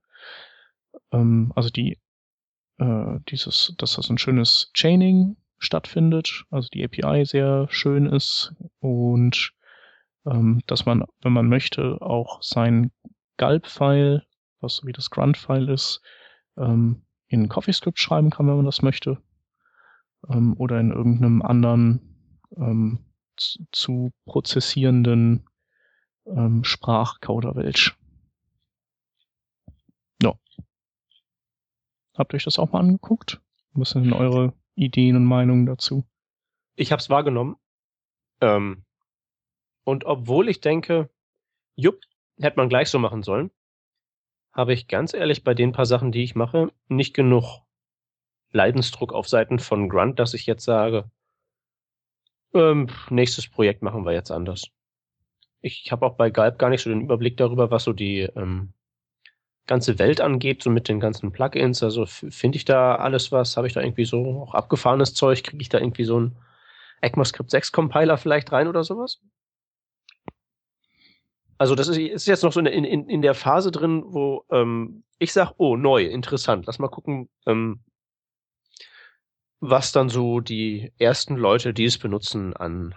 ähm, also die äh, dieses, dass das ein schönes Chaining stattfindet, also die API sehr schön ist und ähm, dass man, wenn man möchte, auch sein Gulp-File, was so wie das Grunt-File ist, ähm, in CoffeeScript schreiben kann, wenn man das möchte, ähm, oder in irgendeinem anderen ähm, zu, zu prozessierenden ähm, Sprachcoderwelsch. Ja. Habt ihr euch das auch mal angeguckt? Was sind denn eure Ideen und Meinungen dazu? Ich habe es wahrgenommen. Ähm, und obwohl ich denke, jupp, hätte man gleich so machen sollen, habe ich ganz ehrlich bei den paar Sachen, die ich mache, nicht genug Leidensdruck auf Seiten von Grunt, dass ich jetzt sage, ähm, nächstes Projekt machen wir jetzt anders. Ich habe auch bei Galb gar nicht so den Überblick darüber, was so die ähm, ganze Welt angeht, so mit den ganzen Plugins. Also finde ich da alles was? Habe ich da irgendwie so auch abgefahrenes Zeug? Kriege ich da irgendwie so ein ECMAScript 6 Compiler vielleicht rein oder sowas? Also das ist, ist jetzt noch so in, in, in der Phase drin, wo ähm, ich sage, oh, neu, interessant. Lass mal gucken, ähm, was dann so die ersten Leute, die es benutzen, an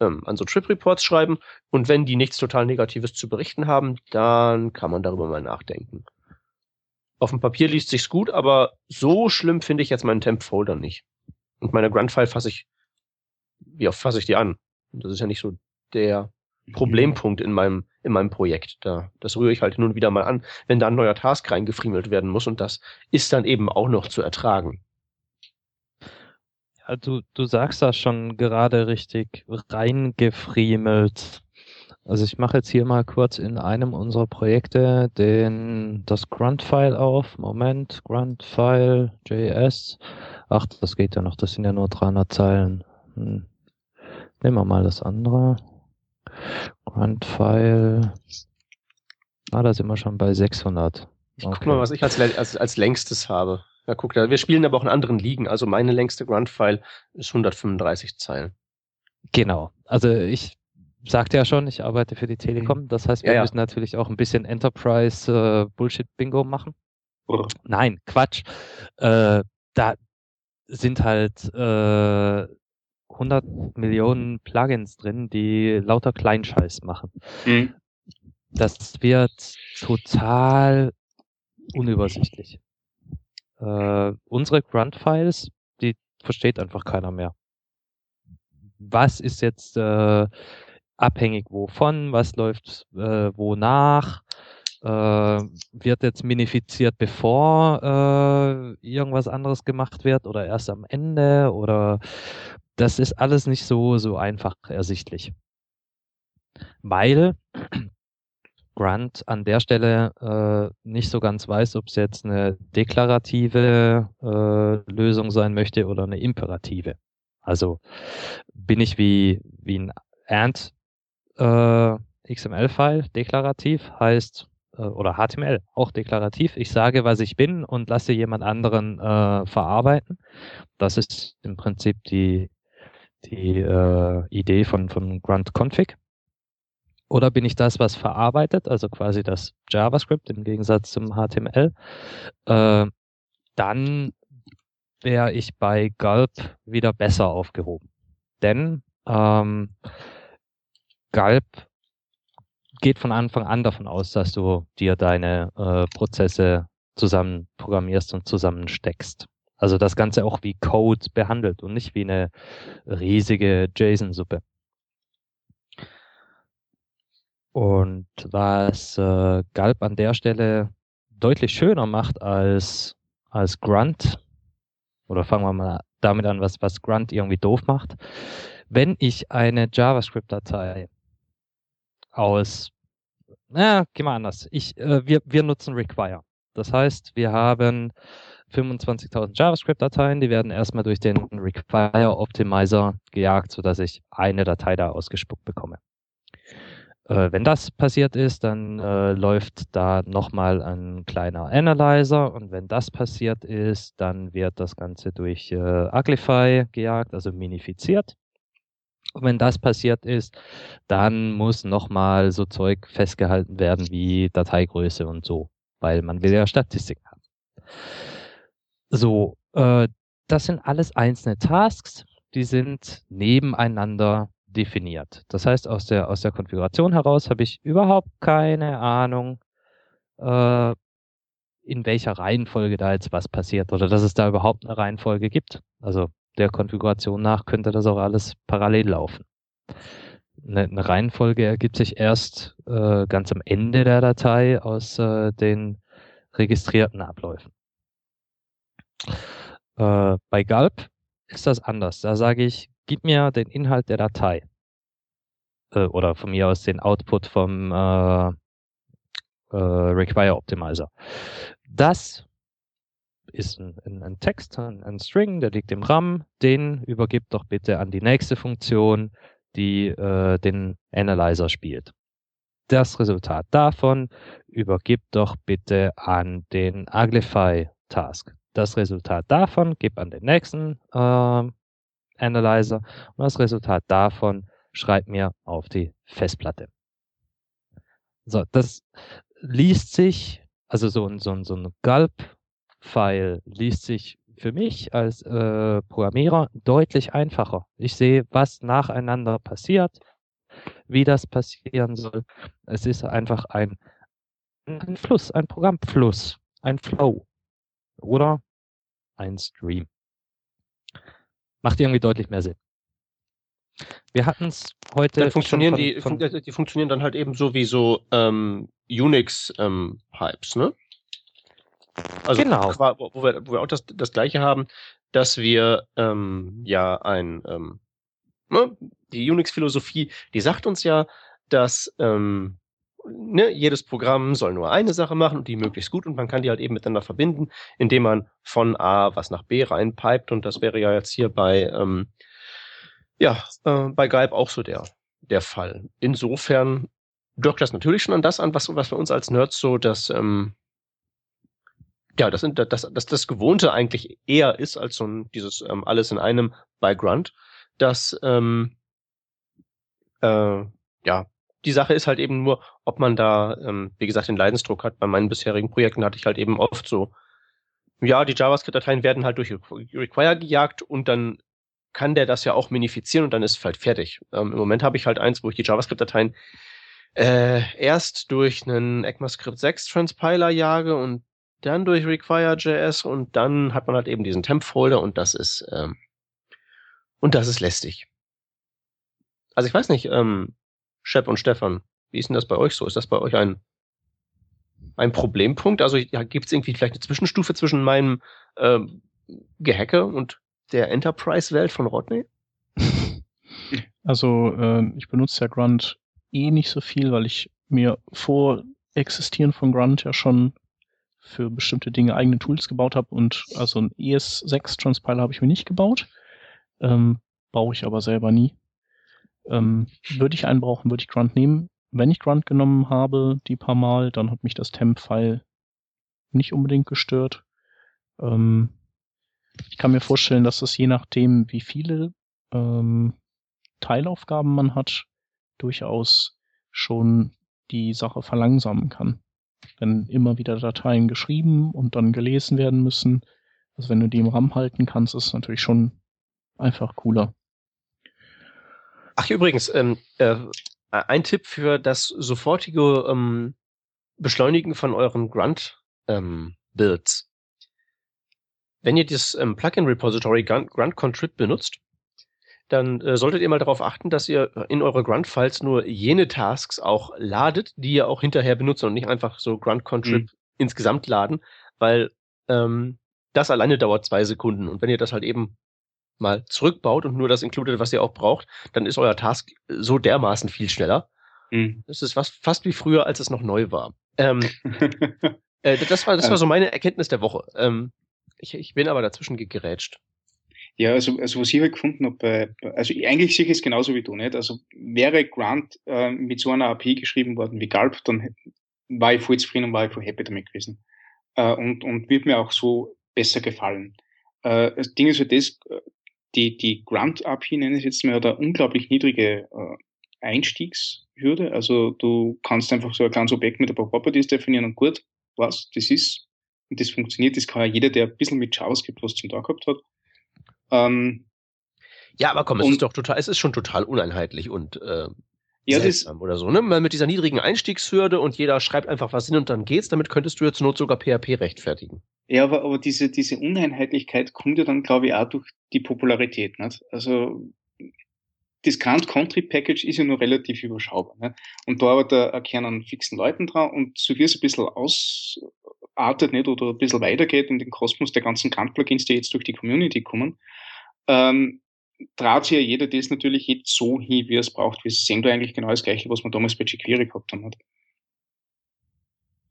ähm, an so Trip Reports schreiben. Und wenn die nichts total Negatives zu berichten haben, dann kann man darüber mal nachdenken. Auf dem Papier liest sich's gut, aber so schlimm finde ich jetzt meinen Temp-Folder nicht. Und meine Grunt-File fasse ich, wie oft fasse ich die an? Das ist ja nicht so der Problempunkt in meinem, in meinem Projekt. Da, das rühre ich halt nun wieder mal an, wenn da ein neuer Task reingefriemelt werden muss und das ist dann eben auch noch zu ertragen du, du sagst das schon gerade richtig reingefriemelt. Also ich mache jetzt hier mal kurz in einem unserer Projekte den, das Grunt-File auf. Moment, Grunt-File, JS. Ach, das geht ja noch, das sind ja nur 300 Zeilen. Hm. Nehmen wir mal das andere. Grunt-File. Ah, da sind wir schon bei 600. Ich okay. guck mal, was ich als, als, als längstes habe. Ja, guck, da. wir spielen aber auch in anderen Ligen. Also meine längste Grunt-File ist 135 Zeilen. Genau. Also ich sagte ja schon, ich arbeite für die Telekom. Mhm. Das heißt, wir ja, ja. müssen natürlich auch ein bisschen Enterprise äh, machen. Oh. Nein, Quatsch. Äh, da sind halt äh, 100 Millionen Plugins drin, die lauter Kleinscheiß machen. Mhm. Das wird total unübersichtlich. Äh, unsere Grunt-Files, die versteht einfach keiner mehr. Was ist jetzt äh, abhängig wovon, was läuft äh, wonach, äh, wird jetzt minifiziert, bevor äh, irgendwas anderes gemacht wird oder erst am Ende oder das ist alles nicht so, so einfach ersichtlich. Weil Grant an der Stelle äh, nicht so ganz weiß, ob es jetzt eine deklarative äh, Lösung sein möchte oder eine imperative. Also bin ich wie, wie ein Ant äh, XML-File deklarativ heißt äh, oder HTML auch deklarativ. Ich sage, was ich bin und lasse jemand anderen äh, verarbeiten. Das ist im Prinzip die die äh, Idee von von Grunt Config. Oder bin ich das, was verarbeitet, also quasi das JavaScript im Gegensatz zum HTML? Äh, dann wäre ich bei Gulp wieder besser aufgehoben. Denn ähm, Gulp geht von Anfang an davon aus, dass du dir deine äh, Prozesse zusammen programmierst und zusammensteckst. Also das Ganze auch wie Code behandelt und nicht wie eine riesige JSON-Suppe. Und was äh, Gulp an der Stelle deutlich schöner macht als, als Grunt, oder fangen wir mal damit an, was, was Grunt irgendwie doof macht. Wenn ich eine JavaScript-Datei aus, na, geh mal anders. Ich, äh, wir, wir nutzen Require. Das heißt, wir haben 25.000 JavaScript-Dateien, die werden erstmal durch den Require Optimizer gejagt, sodass ich eine Datei da ausgespuckt bekomme. Äh, wenn das passiert ist, dann äh, läuft da nochmal ein kleiner Analyzer und wenn das passiert ist, dann wird das Ganze durch äh, Uglify gejagt, also minifiziert. Und wenn das passiert ist, dann muss nochmal so Zeug festgehalten werden wie Dateigröße und so, weil man will ja Statistiken haben. So, äh, das sind alles einzelne Tasks, die sind nebeneinander definiert. Das heißt, aus der, aus der Konfiguration heraus habe ich überhaupt keine Ahnung, äh, in welcher Reihenfolge da jetzt was passiert oder dass es da überhaupt eine Reihenfolge gibt. Also der Konfiguration nach könnte das auch alles parallel laufen. Eine, eine Reihenfolge ergibt sich erst äh, ganz am Ende der Datei aus äh, den registrierten Abläufen. Äh, bei Gulp ist das anders. Da sage ich, gib mir den Inhalt der Datei. Äh, oder von mir aus den Output vom äh, äh, Require Optimizer. Das ist ein, ein, ein Text, ein, ein, String, der liegt im RAM, den übergibt doch bitte an die nächste Funktion, die äh, den Analyzer spielt. Das Resultat davon übergibt doch bitte an den Uglify Task. Das Resultat davon gib an den nächsten äh, Analyzer und das Resultat davon schreib mir auf die Festplatte. So, das liest sich, also so ein, so ein, so ein Gulp-File liest sich für mich als äh, Programmierer deutlich einfacher. Ich sehe, was nacheinander passiert, wie das passieren soll. Es ist einfach ein, ein Fluss, ein Programmfluss, ein Flow oder ein Stream. Macht irgendwie deutlich mehr Sinn. Wir hatten es heute. Dann funktionieren von, die, von, die funktionieren dann halt eben so wie so ähm, Unix-Pipes, ähm, ne? Also genau. wo wir, wo wir auch das, das gleiche haben, dass wir ähm, ja ein ähm, ne? die Unix-Philosophie, die sagt uns ja, dass ähm, ne, jedes Programm soll nur eine Sache machen und die möglichst gut und man kann die halt eben miteinander verbinden, indem man von A was nach B reinpipet und das wäre ja jetzt hier bei ähm, ja äh, bei Galb auch so der der Fall. Insofern dockt das natürlich schon an das an, was was für uns als Nerds so das ähm, ja, das, sind, das, das, das Gewohnte eigentlich eher ist als so ein, dieses ähm, alles in einem bei Grunt, dass ähm, äh, ja, die Sache ist halt eben nur, ob man da, ähm, wie gesagt, den Leidensdruck hat. Bei meinen bisherigen Projekten hatte ich halt eben oft so, ja, die JavaScript-Dateien werden halt durch Require gejagt und dann kann der das ja auch minifizieren und dann ist es halt fertig. Ähm, Im Moment habe ich halt eins, wo ich die JavaScript-Dateien äh, erst durch einen ECMAScript 6 Transpiler jage und dann durch Require.js und dann hat man halt eben diesen Temp-Folder und das ist ähm, und das ist lästig. Also ich weiß nicht, ähm, Shep und Stefan, wie ist denn das bei euch so? Ist das bei euch ein, ein Problempunkt? Also ja, gibt es irgendwie vielleicht eine Zwischenstufe zwischen meinem ähm, Gehacke und der Enterprise-Welt von Rodney? Also äh, ich benutze ja Grunt eh nicht so viel, weil ich mir vor Existieren von Grunt ja schon für bestimmte Dinge eigene Tools gebaut habe und also ein ES6 Transpiler habe ich mir nicht gebaut. Ähm, baue ich aber selber nie. Ähm, würde ich einen brauchen, würde ich Grunt nehmen. Wenn ich Grunt genommen habe, die paar Mal, dann hat mich das Temp-File nicht unbedingt gestört. Ähm, ich kann mir vorstellen, dass es je nachdem, wie viele ähm, Teilaufgaben man hat, durchaus schon die Sache verlangsamen kann. Wenn immer wieder Dateien geschrieben und dann gelesen werden müssen, also wenn du die im RAM halten kannst, ist es natürlich schon einfach cooler. Ach, übrigens, ähm, äh, ein Tipp für das sofortige ähm, Beschleunigen von euren Grunt-Builds. Ähm, Wenn ihr das ähm, Plugin-Repository Grunt, Grunt Contrib benutzt, dann äh, solltet ihr mal darauf achten, dass ihr in eure Grunt-Files nur jene Tasks auch ladet, die ihr auch hinterher benutzt und nicht einfach so Grunt Contrib mhm. insgesamt laden, weil ähm, das alleine dauert zwei Sekunden. Und wenn ihr das halt eben mal zurückbaut und nur das included, was ihr auch braucht, dann ist euer Task so dermaßen viel schneller. Mhm. Das ist fast, fast wie früher, als es noch neu war. Ähm, äh, das war, das war so meine Erkenntnis der Woche. Ähm, ich, ich bin aber dazwischen gegerätscht. Ja, also, also was ich halt gefunden habe, also eigentlich sehe ich es genauso wie du, nicht? Also wäre Grant äh, mit so einer API geschrieben worden wie Galb, dann war ich voll zufrieden und war ich voll happy damit gewesen. Äh, und, und wird mir auch so besser gefallen. Äh, das Ding ist halt das, die, die Grant-API, nenne ich jetzt mal, hat eine unglaublich niedrige äh, Einstiegshürde. Also du kannst einfach so ein kleines Objekt mit ein paar Properties definieren und gut, was, das ist. Und das funktioniert, das kann ja jeder, der ein bisschen mit JavaScript was zum Tag gehabt hat. Ähm, ja, aber komm, es ist doch total, es ist schon total uneinheitlich und äh, ja, das, oder so, ne? Mal mit dieser niedrigen Einstiegshürde und jeder schreibt einfach was hin und dann geht's, damit könntest du jetzt Not sogar PHP rechtfertigen. Ja, aber, aber diese, diese Uneinheitlichkeit kommt ja dann, glaube ich, auch durch die Popularität. Nicht? Also das Country-Package ist ja nur relativ überschaubar. Nicht? Und da arbeitet ein Kern an fixen Leuten dran und so wie es ein bisschen ausartet nicht, oder ein bisschen weitergeht in den Kosmos der ganzen Kant-Plugins, die jetzt durch die Community kommen, ähm, ja jeder das natürlich jetzt so hin, wie er es braucht. Wir sehen da eigentlich genau das Gleiche, was man damals bei jQuery gehabt haben.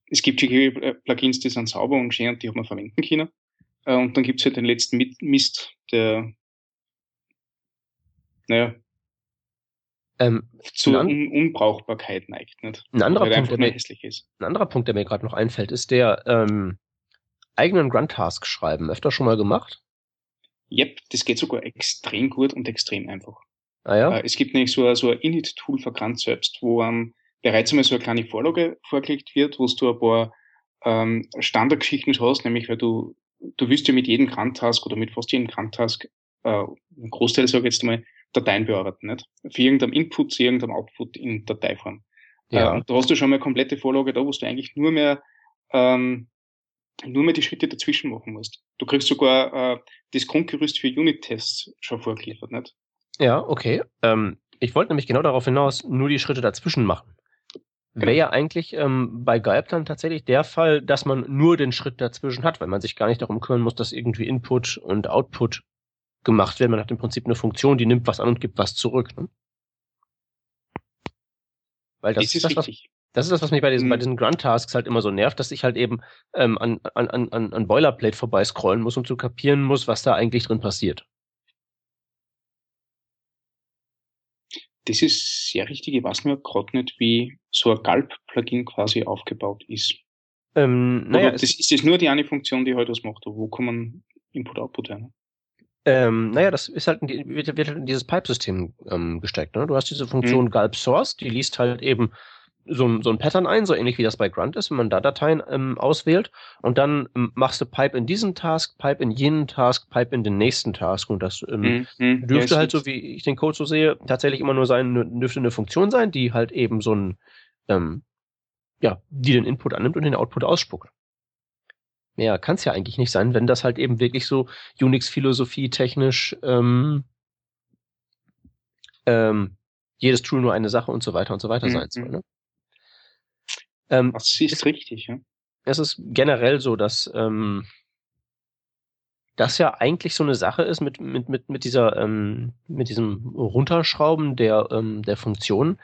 Es gibt jQuery-Plugins, die sind sauber und schön und die hat man verwenden können. Äh, und dann gibt es halt den letzten Mist, der, naja, ähm, zur Un Unbrauchbarkeit neigt. Nicht? Ein anderer, Punkt, der mir, ein anderer Punkt, der mir gerade noch einfällt, ist der ähm, eigenen Grunt-Task schreiben. Öfter schon mal gemacht? Yep, das geht sogar extrem gut und extrem einfach. Ah, ja? Äh, es gibt nämlich so, so ein Init-Tool für Grant selbst, wo ähm, bereits einmal so eine kleine Vorlage vorgelegt wird, wo du ein paar ähm, Standardgeschichten hast, nämlich weil du, du willst ja mit jedem Grant-Task oder mit fast jedem Grant-Task, äh, ein Großteil sage ich jetzt einmal, Dateien bearbeiten, nicht? Für irgendeinem Input zu irgendeinem Output in Dateiform. Ja. Äh, da hast du schon mal eine komplette Vorlage da, wo du eigentlich nur mehr ähm, nur mehr die Schritte dazwischen machen musst. Du kriegst sogar äh, das Grundgerüst für Unit-Tests schon vorgeliefert, nicht? Ja, okay. Ähm, ich wollte nämlich genau darauf hinaus, nur die Schritte dazwischen machen. Wäre genau. ja eigentlich ähm, bei Galb dann tatsächlich der Fall, dass man nur den Schritt dazwischen hat, weil man sich gar nicht darum kümmern muss, dass irgendwie Input und Output gemacht werden. Man hat im Prinzip eine Funktion, die nimmt was an und gibt was zurück. Ne? Weil das, Das ist das, was, richtig. Das ist das, was mich bei diesen, Mhm. bei diesen Grunt-Tasks halt immer so nervt, dass ich halt eben ähm, an, an, an, an Boilerplate vorbeiscrollen muss, um zu kapieren muss, was da eigentlich drin passiert. Das ist sehr richtig. Ich weiß nur gerade nicht, wie so ein Gulp-Plugin quasi aufgebaut ist. Ähm, naja, das ist das nur die eine Funktion, die halt was macht. Wo kann man Input-Output her? Ne? ähm, naja, das ist halt wird, wird halt in dieses Pipe-System ähm, gesteckt. Ne? Du hast diese Funktion gulp source, die liest halt eben so, ein- so ein Pattern ein, so ähnlich wie das bei Grunt ist, wenn man da Dateien ähm, auswählt. Und dann ähm, machst du Pipe in diesen Task, Pipe in jenen Task, Pipe in den nächsten Task. Und das ähm, Mhm, mhm. dürfte Ja, halt, so wie ich den Code so sehe, tatsächlich immer nur sein, dürfte eine Funktion sein, die halt eben so ein, ähm, ja, die den Input annimmt und den Output ausspuckt. Mehr kann es ja eigentlich nicht sein, wenn das halt eben wirklich so Unix-Philosophie technisch ähm, ähm, jedes True nur eine Sache und so weiter und so weiter Mhm, sein soll. mhm. Ne? Ähm, Das ist richtig, ja. es ist generell so, dass ähm, das ja eigentlich so eine Sache ist mit, mit, mit, mit dieser, ähm, mit diesem Runterschrauben der, ähm, der Funktionen.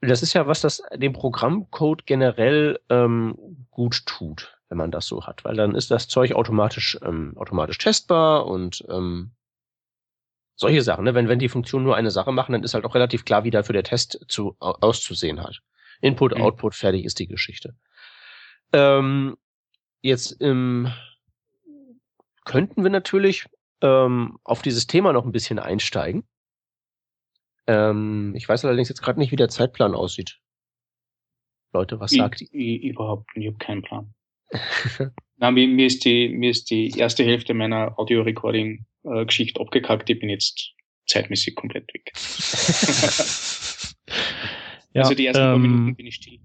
Das ist ja was, das dem Programmcode generell ähm, gut tut, wenn man das so hat, weil dann ist das Zeug automatisch, ähm, automatisch testbar und ähm, solche Sachen. Ne? Wenn, wenn die Funktionen nur eine Sache machen, dann ist halt auch relativ klar, wie dafür der Test zu, au- auszusehen hat. Input, Mhm. Output, fertig ist die Geschichte. Ähm, jetzt ähm, könnten wir natürlich ähm, auf dieses Thema noch ein bisschen einsteigen. Ähm, ich weiß allerdings jetzt gerade nicht, wie der Zeitplan aussieht. Leute, was sagt ich, ihr? ich, überhaupt nicht, ich habe keinen Plan. Na, mir, mir, ist die, mir ist die erste Hälfte meiner Audio-Recording-Geschichte abgekackt. Ich bin jetzt zeitmäßig komplett weg. Ja, also die ersten paar Minuten ähm, bin ich still.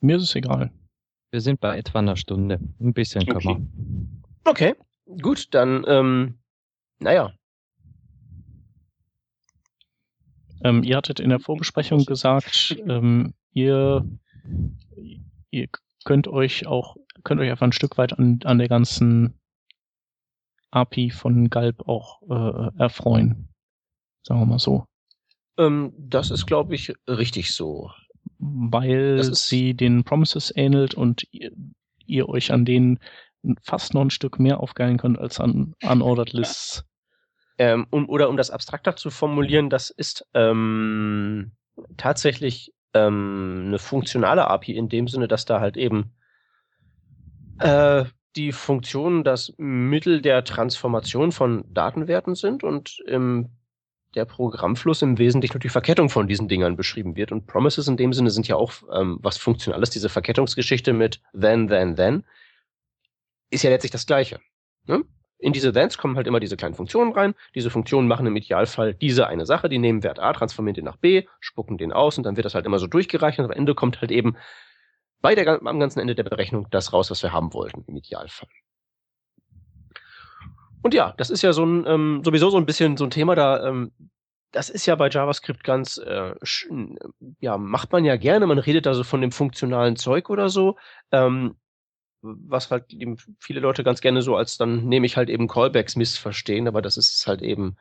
mir ist es egal. Wir sind bei etwa einer Stunde. Ein bisschen können Okay. wir. Okay, gut, dann, ähm, naja, Ähm, ihr hattet in der Vorbesprechung gesagt, ähm, ihr, ihr könnt euch auch, könnt euch einfach ein Stück weit an, an der ganzen API von Galb auch äh, erfreuen. Sagen wir mal so. Ähm, das ist, glaube ich, richtig so. Weil sie den Promises ähnelt und ihr, ihr euch an denen fast noch ein Stück mehr aufgeilen könnt als an Unordered Lists. Ähm, um, oder um das abstrakter zu formulieren, das ist ähm, tatsächlich ähm, eine funktionale API in dem Sinne, dass da halt eben äh, die Funktionen das Mittel der Transformation von Datenwerten sind und ähm, der Programmfluss im Wesentlichen durch die Verkettung von diesen Dingern beschrieben wird. Und Promises in dem Sinne sind ja auch ähm, was Funktionales. Diese Verkettungsgeschichte mit then, then, then ist ja letztlich das Gleiche. Ne? In diese Thens kommen halt immer diese kleinen Funktionen rein. Diese Funktionen machen im Idealfall diese eine Sache. Die nehmen Wert A, transformieren den nach B, spucken den aus und dann wird das halt immer so durchgereicht. Und am Ende kommt halt eben bei der, am ganzen Ende der Berechnung das raus, was wir haben wollten, im Idealfall. Und ja, das ist ja so ein, ähm, sowieso so ein bisschen so ein Thema da, ähm, das ist ja bei JavaScript ganz, äh, sch- ja, macht man ja gerne, man redet da so von dem funktionalen Zeug oder so. Ähm, was halt eben viele Leute ganz gerne so als dann nehme ich halt eben Callbacks missverstehen, aber das ist halt eben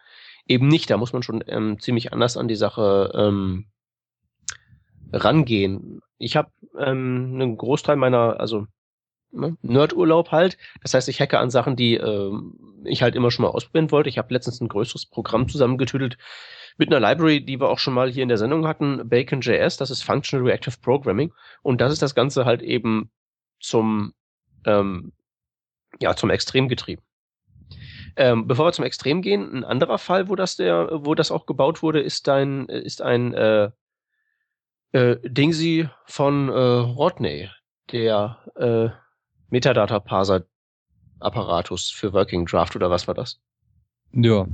eben nicht. Da muss man schon ähm, ziemlich anders an die Sache ähm, rangehen. Ich habe ähm, einen Großteil meiner, also ne, Nerdurlaub halt. Das heißt, ich hacke an Sachen, die ähm, ich halt immer schon mal ausprobieren wollte. Ich habe letztens ein größeres Programm zusammengetüdelt mit einer Library, die wir auch schon mal hier in der Sendung hatten, Bacon.js. Das ist Functional Reactive Programming. Und das ist das Ganze halt eben zum ähm, ja, zum Extrem getrieben. Ähm, bevor wir zum Extrem gehen, ein anderer Fall, wo das der, wo das auch gebaut wurde, ist ein, ist ein äh, äh, Dingsy von äh, Rodney, der äh, Metadata-Parser-Apparatus für Working Draft oder was war das? Ja.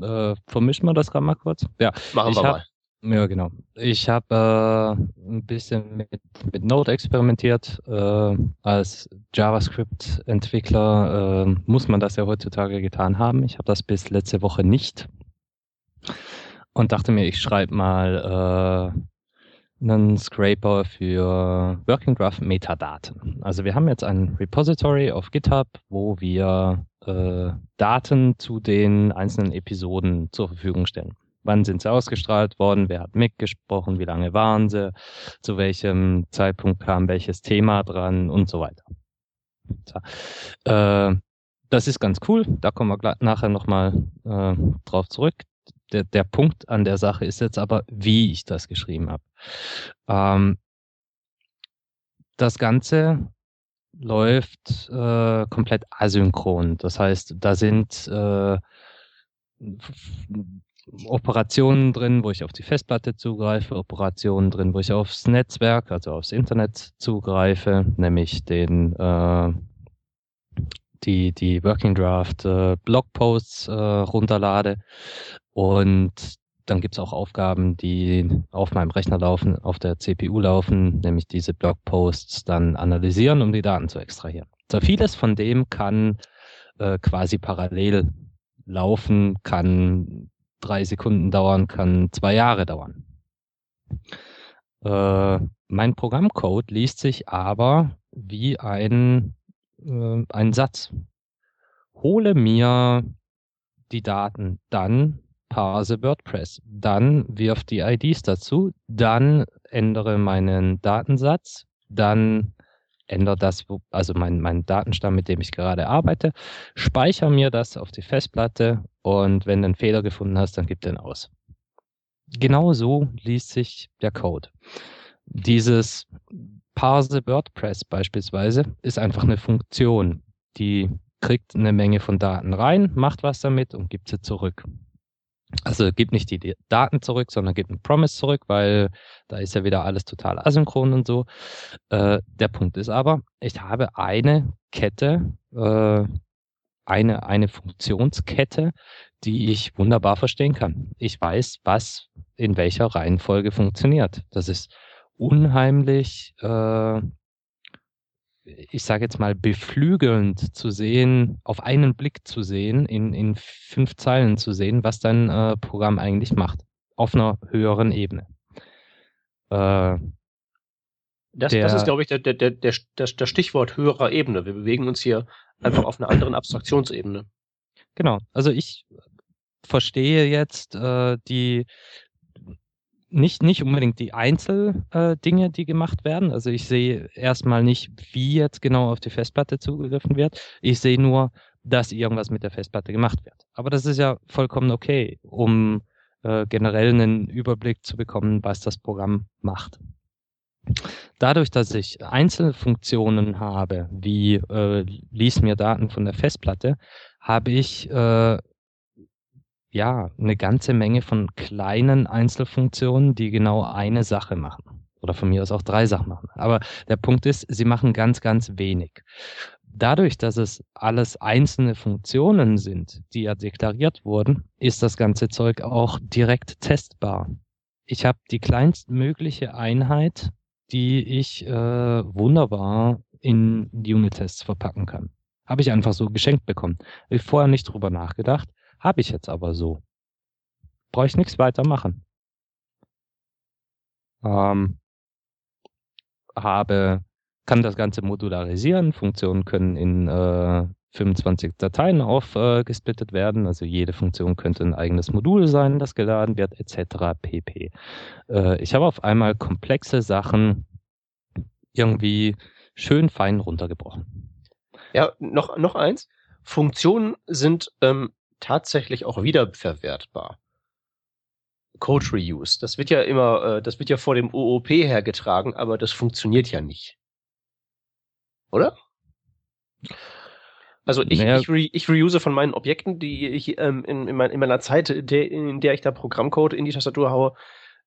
Äh, vermischen wir das gerade mal kurz? Ja. Machen wir hab- mal. Ja, genau. Ich habe äh, ein bisschen mit, mit Node experimentiert. Äh, als JavaScript-Entwickler äh, muss man das ja heutzutage getan haben. Ich habe das bis letzte Woche nicht. Und dachte mir, ich schreibe mal äh, einen Scraper für Working Graph Metadaten. Also wir haben jetzt ein Repository auf GitHub, wo wir äh, Daten zu den einzelnen Episoden zur Verfügung stellen. wann sind sie ausgestrahlt worden, wer hat mitgesprochen, wie lange waren sie, zu welchem Zeitpunkt kam welches Thema dran und so weiter. So. Äh, das ist ganz cool, da kommen wir nachher nochmal äh, drauf zurück. Der, der Punkt an der Sache ist jetzt aber, wie ich das geschrieben habe. Ähm, das Ganze läuft äh, komplett asynchron. Das heißt, da sind äh, Operationen drin, wo ich auf die Festplatte zugreife, Operationen drin, wo ich aufs Netzwerk, also aufs Internet zugreife, nämlich den äh, die die Working Draft äh, Blogposts äh, runterlade und dann gibt es auch Aufgaben, die auf meinem Rechner laufen, auf der CPU laufen, nämlich diese Blogposts dann analysieren, um die Daten zu extrahieren. So vieles von dem kann äh, quasi parallel laufen, kann drei Sekunden dauern, kann zwei Jahre dauern. Äh, mein Programmcode liest sich aber wie ein, äh, ein Satz. Hole mir die Daten dann parse WordPress, dann wirf die IDs dazu, dann ändere meinen Datensatz, dann ändere das, also mein, mein Datenstamm, mit dem ich gerade arbeite, speichere mir das auf die Festplatte und wenn du einen Fehler gefunden hast, dann gib den aus. Genau so liest sich der Code. Dieses Parse WordPress beispielsweise ist einfach eine Funktion, die kriegt eine Menge von Daten rein, macht was damit und gibt sie zurück. Also gibt nicht die Daten zurück, sondern gibt ein Promise zurück, weil da ist ja wieder alles total asynchron und so. Äh, der Punkt ist aber, ich habe eine Kette, äh, eine, eine Funktionskette, die ich wunderbar verstehen kann. Ich weiß, was in welcher Reihenfolge funktioniert. Das ist unheimlich äh, ich sage jetzt mal, beflügelnd zu sehen, auf einen Blick zu sehen, in, in fünf Zeilen zu sehen, was dein äh, Programm eigentlich macht. Auf einer höheren Ebene. Äh, das, der, das ist, glaube ich, der, der, der, der, der Stichwort höherer Ebene. Wir bewegen uns hier einfach auf einer anderen Abstraktionsebene. Genau. Also ich verstehe jetzt äh, die, nicht, nicht unbedingt die Einzeldinge, äh, die gemacht werden. Also ich sehe erstmal nicht, wie jetzt genau auf die Festplatte zugegriffen wird. Ich sehe nur, dass irgendwas mit der Festplatte gemacht wird. Aber das ist ja vollkommen okay, um äh, generell einen Überblick zu bekommen, was das Programm macht. Dadurch, dass ich Einzelfunktionen habe, wie äh, lies mir Daten von der Festplatte, habe ich äh, ja, eine ganze Menge von kleinen Einzelfunktionen, die genau eine Sache machen. Oder von mir aus auch drei Sachen machen. Aber der Punkt ist, sie machen ganz, ganz wenig. Dadurch, dass es alles einzelne Funktionen sind, die ja deklariert wurden, ist das ganze Zeug auch direkt testbar. Ich habe die kleinstmögliche Einheit, die ich äh, wunderbar in Unit-Tests verpacken kann. Habe ich einfach so geschenkt bekommen. Habe ich vorher nicht drüber nachgedacht. Habe ich jetzt aber so. Brauche ich nichts weiter machen. Ähm, habe, kann das Ganze modularisieren. Funktionen können in äh, 25 Dateien aufgesplittet äh, werden. Also jede Funktion könnte ein eigenes Modul sein, das geladen wird, etc. pp. Äh, ich habe auf einmal komplexe Sachen irgendwie schön fein runtergebrochen. Ja, noch, noch eins. Funktionen sind ähm, tatsächlich auch wiederverwertbar. Code Reuse. Das wird ja immer, äh, das wird ja vor dem OOP hergetragen, aber das funktioniert ja nicht. Oder? Also ich, naja. ich, re, ich reuse von meinen Objekten, die ich ähm, in, in, mein, in, meiner Zeit, in der, in der ich da Programmcode in die Tastatur haue,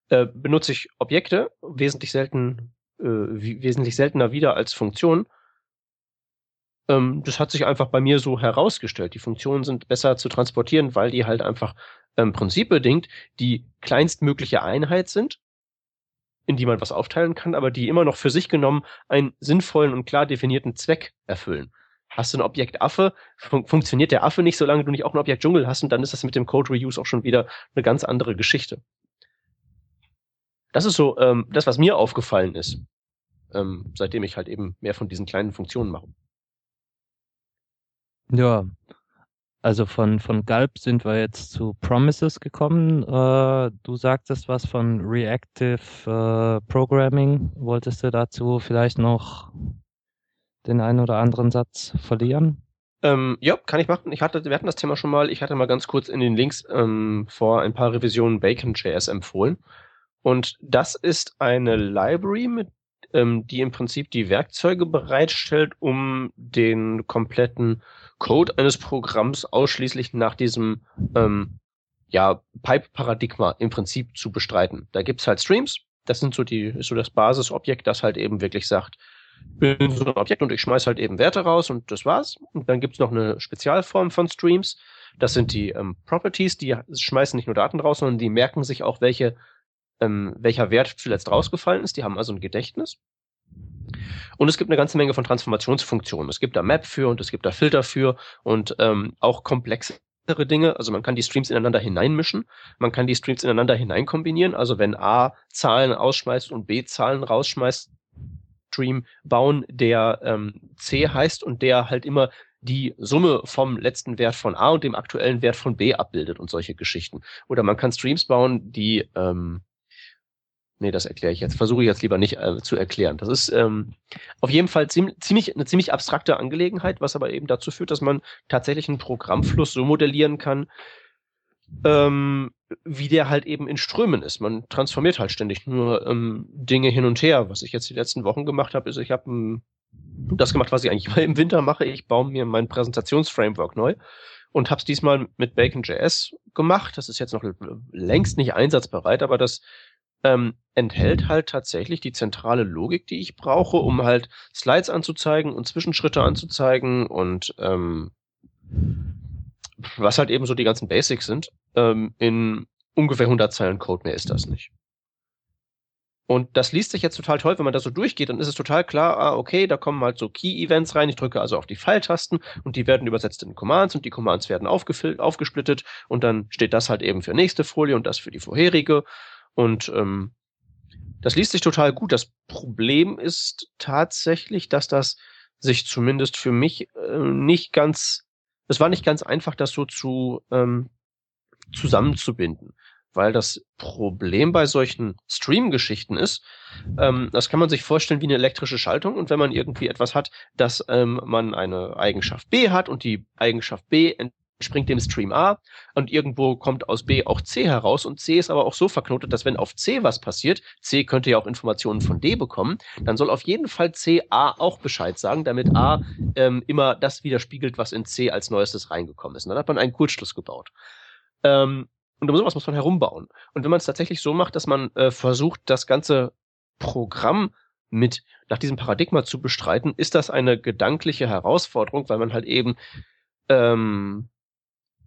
äh, benutze ich Objekte, wesentlich selten, äh, wesentlich seltener wieder als Funktionen ähm, das hat sich einfach bei mir so herausgestellt. Die Funktionen sind besser zu transportieren, weil die halt einfach ähm, prinzipbedingt die kleinstmögliche Einheit sind, in die man was aufteilen kann, aber die immer noch für sich genommen einen sinnvollen und klar definierten Zweck erfüllen. Hast du ein Objekt Affe, fun funktioniert der Affe nicht, solange du nicht auch ein Objekt Dschungel hast und dann ist das mit dem Code Reuse auch schon wieder eine ganz andere Geschichte. Das ist so ähm, das, was mir aufgefallen ist, ähm, seitdem ich halt eben mehr von diesen kleinen Funktionen mache. Ja. Also von, von Gulp sind wir jetzt zu Promises gekommen. Äh, du sagtest was von Reactive äh, Programming. Wolltest du dazu vielleicht noch den einen oder anderen Satz verlieren? Ähm, ja, kann ich machen. Ich hatte, wir hatten das Thema schon mal. Ich hatte mal ganz kurz in den Links ähm, vor ein paar Revisionen Bacon.js empfohlen. Und das ist eine Library, mit, ähm, die im Prinzip die Werkzeuge bereitstellt, um den kompletten Code eines Programms ausschließlich nach diesem ähm, ja, Pipe-Paradigma im Prinzip zu bestreiten. Da gibt's halt Streams, das sind so die, ist so das Basisobjekt, das halt eben wirklich sagt, bin so ein Objekt und ich schmeiß halt eben Werte raus und das war's. Und dann gibt's noch eine Spezialform von Streams. Das sind die ähm, Properties, die schmeißen nicht nur Daten raus, sondern die merken sich auch, welche, ähm, welcher Wert zuletzt rausgefallen ist. Die haben also ein Gedächtnis. Und es gibt eine ganze Menge von Transformationsfunktionen. Es gibt da Map für und es gibt da Filter für und ähm, auch komplexere Dinge. Also man kann die Streams ineinander hineinmischen. Man kann die Streams ineinander hineinkombinieren. Also wenn A Zahlen ausschmeißt und B Zahlen rausschmeißt, Stream bauen, der ähm, C heißt und der halt immer die Summe vom letzten Wert von A und dem aktuellen Wert von B abbildet und solche Geschichten. Oder man kann Streams bauen, die ähm, Nee, das erkläre ich jetzt. Versuche ich jetzt lieber nicht äh, zu erklären. Das ist ähm, auf jeden Fall ziemlich, eine ziemlich abstrakte Angelegenheit, was aber eben dazu führt, dass man tatsächlich einen Programmfluss so modellieren kann, ähm, wie der halt eben in Strömen ist. Man transformiert halt ständig nur ähm, Dinge hin und her. Was ich jetzt die letzten Wochen gemacht habe, ist, ich habe ähm, das gemacht, was ich eigentlich immer im Winter mache. Ich baue mir mein Präsentationsframework neu und habe es diesmal mit Bacon.js gemacht. Das ist jetzt noch längst nicht einsatzbereit, aber das ähm, enthält halt tatsächlich die zentrale Logik, die ich brauche, um halt Slides anzuzeigen und Zwischenschritte anzuzeigen und ähm, was halt eben so die ganzen Basics sind. Ähm, in ungefähr 100 Zeilen Code mehr ist das nicht. Und das liest sich jetzt total toll, wenn man da so durchgeht, dann ist es total klar, ah, okay, da kommen halt so Key-Events rein. Ich drücke also auf die Pfeiltasten und die werden übersetzt in Commands und die Commands werden aufgesplittet und dann steht das halt eben für nächste Folie und das für die vorherige. Und ähm, das liest sich total gut. Das Problem ist tatsächlich, dass das sich zumindest für mich äh, nicht ganz, es war nicht ganz einfach, das so zu ähm, zusammenzubinden. Weil das Problem bei solchen Stream-Geschichten ist, ähm, das kann man sich vorstellen wie eine elektrische Schaltung. Und wenn man irgendwie etwas hat, dass ähm, man eine Eigenschaft B hat und die Eigenschaft B springt dem Stream A und irgendwo kommt aus B auch C heraus und C ist aber auch so verknotet, dass wenn auf C was passiert, C könnte ja auch Informationen von D bekommen, dann soll auf jeden Fall C A auch Bescheid sagen, damit A ähm, immer das widerspiegelt, was in C als neuestes reingekommen ist. Und dann hat man einen Kurzschluss gebaut. Ähm, und um sowas muss man herumbauen. Und wenn man es tatsächlich so macht, dass man äh, versucht, das ganze Programm mit nach diesem Paradigma zu bestreiten, ist das eine gedankliche Herausforderung, weil man halt eben ähm,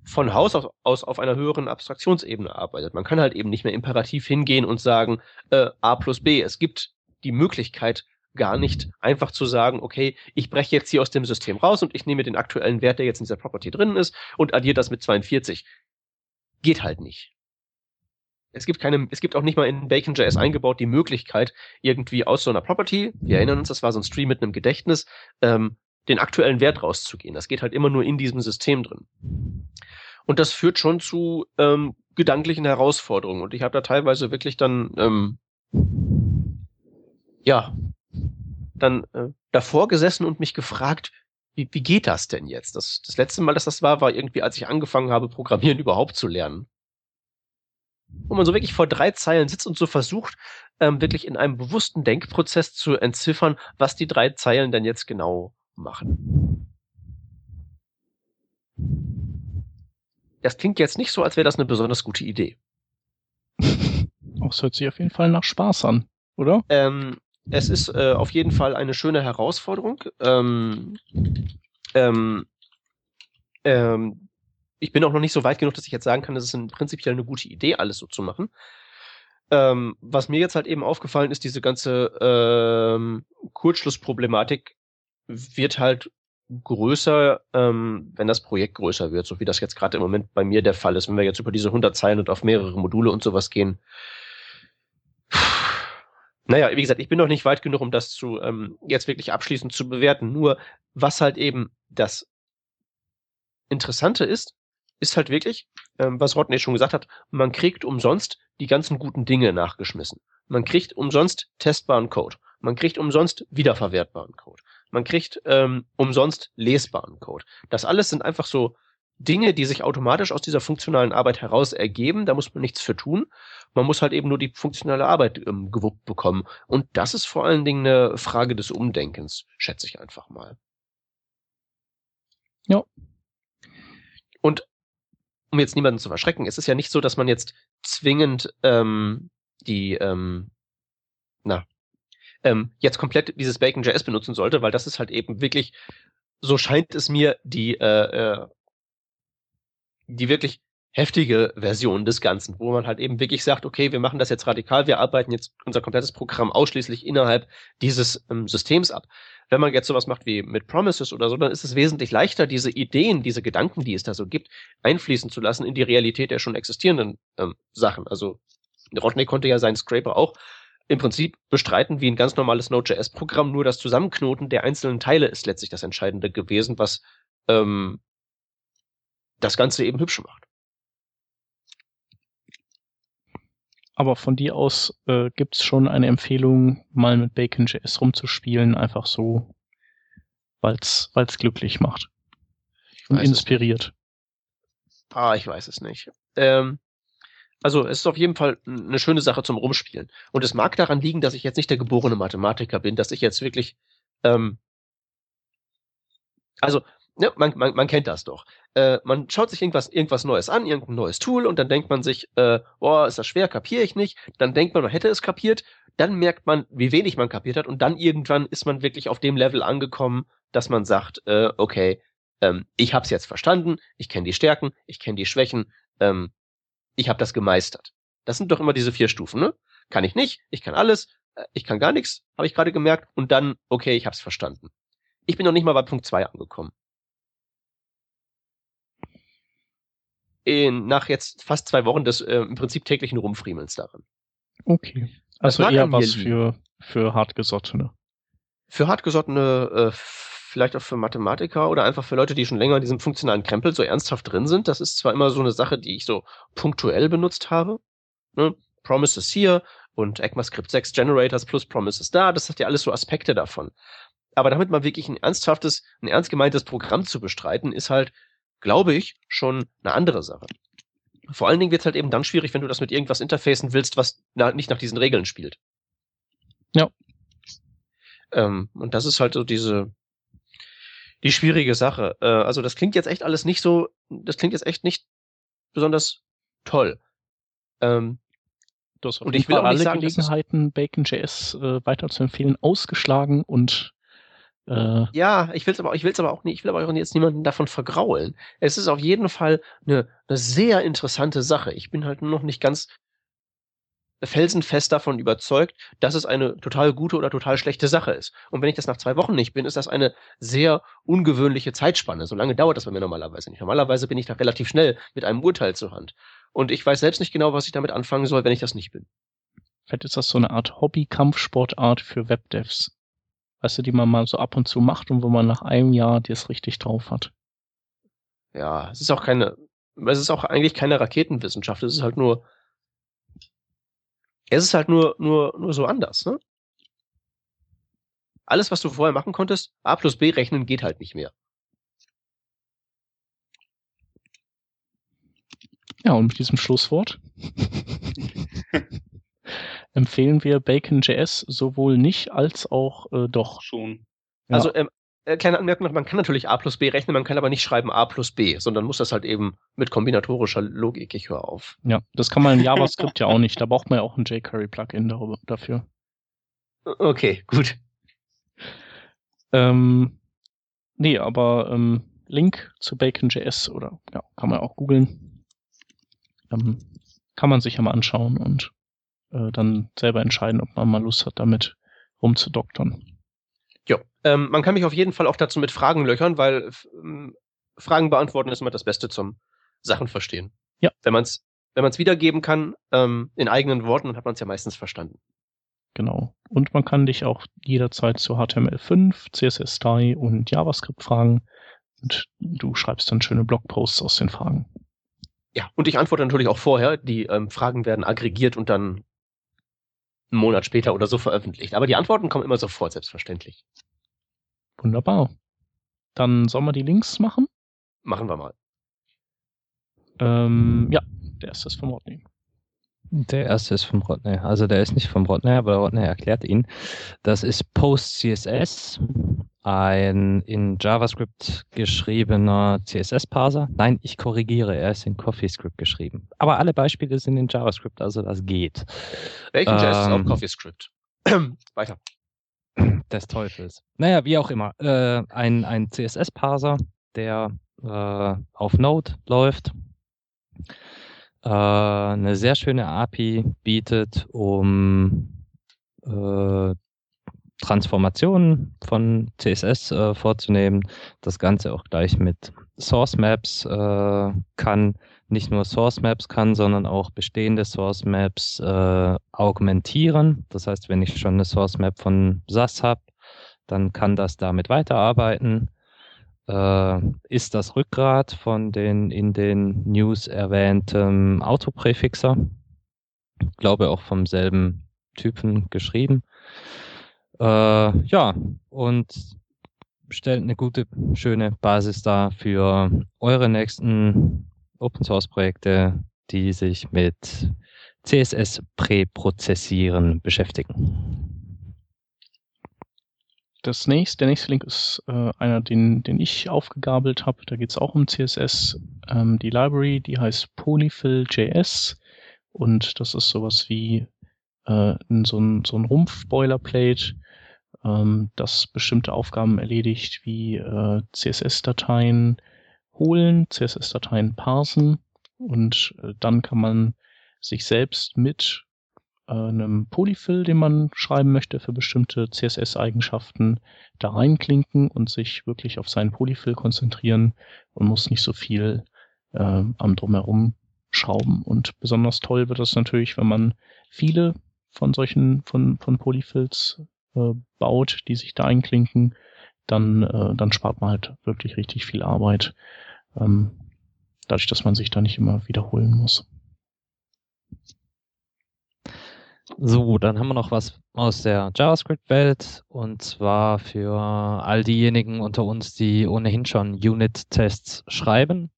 von Haus aus auf einer höheren Abstraktionsebene arbeitet. Man kann halt eben nicht mehr imperativ hingehen und sagen äh, A plus B. Es gibt die Möglichkeit gar nicht einfach zu sagen, okay, ich breche jetzt hier aus dem System raus und ich nehme den aktuellen Wert, der jetzt in dieser Property drin ist und addiere das mit 42. Geht halt nicht. Es gibt keine, es gibt auch nicht mal in Bacon.js eingebaut die Möglichkeit, irgendwie aus so einer Property, wir erinnern uns, das war so ein Stream mit einem Gedächtnis, ähm, den aktuellen Wert rauszugehen. Das geht halt immer nur in diesem System drin. Und das führt schon zu ähm, gedanklichen Herausforderungen. Und ich habe da teilweise wirklich dann, ähm, ja, dann äh, davor gesessen und mich gefragt, wie, wie geht das denn jetzt? Das, das letzte Mal, dass das war, war irgendwie, als ich angefangen habe, Programmieren überhaupt zu lernen. Wo man so wirklich vor drei Zeilen sitzt und so versucht, ähm, wirklich in einem bewussten Denkprozess zu entziffern, was die drei Zeilen denn jetzt genau machen. Das klingt jetzt nicht so, als wäre das eine besonders gute Idee. Es hört sich auf jeden Fall nach Spaß an, oder? Ähm, es ist äh, auf jeden Fall eine schöne Herausforderung. Ähm, ähm, ähm, ich bin auch noch nicht so weit genug, dass ich jetzt sagen kann, es ist in prinzipiell eine gute Idee, alles so zu machen. Ähm, was mir jetzt halt eben aufgefallen ist, diese ganze ähm, Kurzschlussproblematik wird halt größer, ähm, wenn das Projekt größer wird, so wie das jetzt gerade im Moment bei mir der Fall ist, wenn wir jetzt über diese 100 Zeilen und auf mehrere Module und sowas gehen. Naja, wie gesagt, ich bin noch nicht weit genug, um das zu ähm, jetzt wirklich abschließend zu bewerten. Nur was halt eben das Interessante ist, ist halt wirklich, ähm, was Rodney schon gesagt hat, man kriegt umsonst die ganzen guten Dinge nachgeschmissen. Man kriegt umsonst testbaren Code. Man kriegt umsonst wiederverwertbaren Code. Man kriegt ähm, umsonst lesbaren Code. Das alles sind einfach so Dinge, die sich automatisch aus dieser funktionalen Arbeit heraus ergeben. Da muss man nichts für tun. Man muss halt eben nur die funktionale Arbeit ähm, gewuppt bekommen. Und das ist vor allen Dingen eine Frage des Umdenkens, schätze ich einfach mal. Ja. Und um jetzt niemanden zu verschrecken, es ist ja nicht so, dass man jetzt zwingend ähm, die, ähm, na, ähm, jetzt komplett dieses Bacon.js benutzen sollte, weil das ist halt eben wirklich, so scheint es mir, die äh, äh, die wirklich heftige Version des Ganzen, wo man halt eben wirklich sagt, okay, wir machen das jetzt radikal, wir arbeiten jetzt unser komplettes Programm ausschließlich innerhalb dieses ähm, Systems ab. Wenn man jetzt sowas macht wie mit Promises oder so, dann ist es wesentlich leichter, diese Ideen, diese Gedanken, die es da so gibt, einfließen zu lassen in die Realität der schon existierenden ähm, Sachen. Also Rodney konnte ja seinen Scraper auch im Prinzip bestreiten wie ein ganz normales Node.js-Programm, nur das Zusammenknoten der einzelnen Teile ist letztlich das Entscheidende gewesen, was ähm, das Ganze eben hübsch macht. Aber von dir aus äh, gibt's schon eine Empfehlung, mal mit Bacon.js rumzuspielen, einfach so, weil's, weil's glücklich macht. Und inspiriert. Ah, ich weiß es nicht. Ähm, also es ist auf jeden Fall eine schöne Sache zum Rumspielen. Und es mag daran liegen, dass ich jetzt nicht der geborene Mathematiker bin, dass ich jetzt wirklich ähm, also ne, man, man, man kennt das doch. Äh, man schaut sich irgendwas, irgendwas Neues an, irgendein neues Tool und dann denkt man sich, äh, oh, ist das schwer, kapiere ich nicht. Dann denkt man, man hätte es kapiert. Dann merkt man, wie wenig man kapiert hat und dann irgendwann ist man wirklich auf dem Level angekommen, dass man sagt, äh, okay, ähm, ich habe es jetzt verstanden, ich kenne die Stärken, ich kenne die Schwächen, ähm, ich habe das gemeistert. Das sind doch immer diese vier Stufen, ne? Kann ich nicht, ich kann alles, äh, ich kann gar nichts, habe ich gerade gemerkt und dann, okay, ich habe es verstanden. Ich bin noch nicht mal bei Punkt zwei angekommen. in, nach jetzt fast zwei Wochen des äh, im Prinzip täglichen Rumfriemelns darin. Okay. Also eher was für, für hartgesottene. Für hartgesottene, äh, vielleicht auch für Mathematiker oder einfach für Leute, die schon länger in diesem funktionalen Krempel so ernsthaft drin sind. Das ist zwar immer so eine Sache, die ich so punktuell benutzt habe. Ne? Promises hier und ECMAScript 6 Generators plus Promises da. Das hat ja alles so Aspekte davon. Aber damit mal wirklich ein ernsthaftes, ein ernst gemeintes Programm zu bestreiten, ist halt glaube ich, schon eine andere Sache. Vor allen Dingen wird es halt eben dann schwierig, wenn du das mit irgendwas interfacen willst, was na, nicht nach diesen Regeln spielt. Ja. Ähm, und das ist halt so diese, die schwierige Sache. Äh, also das klingt jetzt echt alles nicht so, das klingt jetzt echt nicht besonders toll. Ähm, auf und ich will auch alle sagen, Gelegenheiten, Bacon.js äh, weiter zu empfehlen, ausgeschlagen und äh, ja, ich will es aber, ich will's aber auch nicht, ich will aber auch jetzt niemanden davon vergraulen. Es ist auf jeden Fall eine, eine sehr interessante Sache. Ich bin halt nur noch nicht ganz felsenfest davon überzeugt, dass es eine total gute oder total schlechte Sache ist. Und wenn ich das nach zwei Wochen nicht bin, ist das eine sehr ungewöhnliche Zeitspanne. So lange dauert das bei mir normalerweise nicht. Normalerweise bin ich da relativ schnell mit einem Urteil zur Hand. Und ich weiß selbst nicht genau, was ich damit anfangen soll, wenn ich das nicht bin. Vielleicht ist das so eine Art Hobby-Kampfsportart für Webdevs weißt du, die man mal so ab und zu macht und wo man nach einem Jahr das richtig drauf hat. Ja, es ist auch keine, es ist auch eigentlich keine Raketenwissenschaft, es ist halt nur, es ist halt nur, nur, nur so anders, ne? Alles, was du vorher machen konntest, A plus B rechnen geht halt nicht mehr. Ja, und mit diesem Schlusswort empfehlen wir Bacon.js sowohl nicht als auch äh, doch. Schon. Ja. Also ähm, äh, kleine Anmerkung, man kann natürlich a plus b rechnen, man kann aber nicht schreiben a plus b, sondern muss das halt eben mit kombinatorischer Logik, ich höre auf. Ja, das kann man in JavaScript ja auch nicht, da braucht man ja auch ein jQuery-Plugin dafür. Okay, gut. Ähm, nee, aber ähm, Link zu Bacon.js oder ja, kann man auch googeln. Ähm, kann man sich ja mal anschauen und äh, dann selber entscheiden, ob man mal Lust hat, damit rumzudoktern. Ja, ähm, man kann mich auf jeden Fall auch dazu mit Fragen löchern, weil ähm, Fragen beantworten ist immer das Beste zum Sachen verstehen. Ja. Wenn man es wenn man's wiedergeben kann ähm, in eigenen Worten, dann hat man es ja meistens verstanden. Genau. Und man kann dich auch jederzeit zu HTML5, CSS3 und JavaScript fragen. und du schreibst dann schöne Blogposts aus den Fragen. Ja, und ich antworte natürlich auch vorher. Die ähm, Fragen werden aggregiert und dann einen Monat später oder so veröffentlicht. Aber die Antworten kommen immer sofort, selbstverständlich. Wunderbar. Dann sollen wir die Links machen? Machen wir mal. Ähm, ja, der erste ist vom Rodney. Der erste ist vom Rodney. Also der ist nicht vom Rodney, aber Rodney erklärt ihn. Das ist PostCSS, ein in JavaScript geschriebener CSS-Parser. Nein, ich korrigiere, er ist in CoffeeScript geschrieben. Aber alle Beispiele sind in JavaScript, also das geht. Welchen ähm, JS ist auf CoffeeScript? Weiter. Des Teufels. Naja, wie auch immer. Äh, ein ein CSS-Parser, der äh, auf Node läuft äh, eine sehr schöne API bietet, um äh, Transformationen von CSS äh, vorzunehmen. Das Ganze auch gleich mit Source Maps äh, kann, nicht nur Source Maps kann, sondern auch bestehende Source Maps äh, augmentieren. Das heißt, wenn ich schon eine Source Map von SAS habe, dann kann das damit weiterarbeiten äh, ist das Rückgrat von den in den News erwähnten Autopräfixer. Ich glaube auch vom selben Typen geschrieben. Äh, ja, und stellt eine gute, schöne Basis dar für eure nächsten Open Source Projekte, die sich mit CSS Präprozessieren beschäftigen das nächste, der nächste Link ist äh, einer, den, den ich aufgegabelt habe. Da geht es auch um CSS. Ähm, die Library, die heißt Polyfill.js und das ist sowas wie äh, so ein, so ein Rumpf-Boilerplate, ähm, das bestimmte Aufgaben erledigt, wie äh, CSS-Dateien holen, CSS-Dateien parsen und äh, dann kann man sich selbst mit äh, einem Polyfill, den man schreiben möchte für bestimmte CSS-Eigenschaften, da reinklinken und sich wirklich auf seinen Polyfill konzentrieren und muss nicht so viel äh, am Drumherum schrauben. Und besonders toll wird das natürlich, wenn man viele von solchen, von, von Polyfills äh, baut, die sich da einklinken, dann, äh, dann spart man halt wirklich richtig viel Arbeit, ähm, dadurch, dass man sich da nicht immer wiederholen muss. So, dann haben wir noch was aus der JavaScript-Welt und zwar für all diejenigen unter uns, die ohnehin schon Unit-Tests schreiben,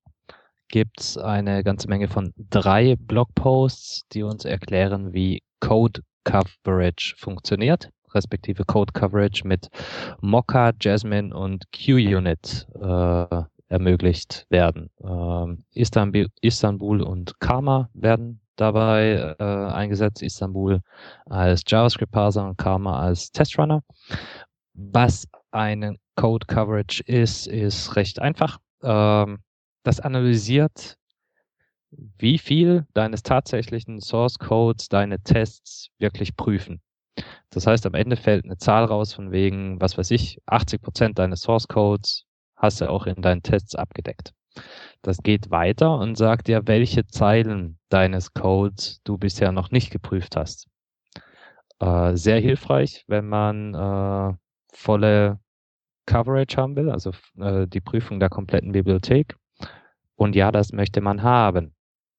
gibt es eine ganze Menge von drei Blogposts, die uns erklären, wie Code Coverage funktioniert, respektive Code Coverage mit Mocha, Jasmine und QUnit äh, ermöglicht werden. Ähm, Istanbul, Istanbul und Karma werden dabei äh, eingesetzt, Istanbul als JavaScript-Parser und Karma als Testrunner. Was eine Code Coverage ist, ist recht einfach. Ähm, das analysiert, wie viel deines tatsächlichen Source Codes deine Tests wirklich prüfen. Das heißt, am Ende fällt eine Zahl raus von wegen, was weiß ich, 80 Prozent deines Source Codes hast du auch in deinen Tests abgedeckt. Das geht weiter und sagt dir, welche Zeilen deines Codes du bisher noch nicht geprüft hast. Äh, sehr hilfreich, wenn man äh, volle Coverage haben will, also äh, die Prüfung der kompletten Bibliothek. Und ja, das möchte man haben.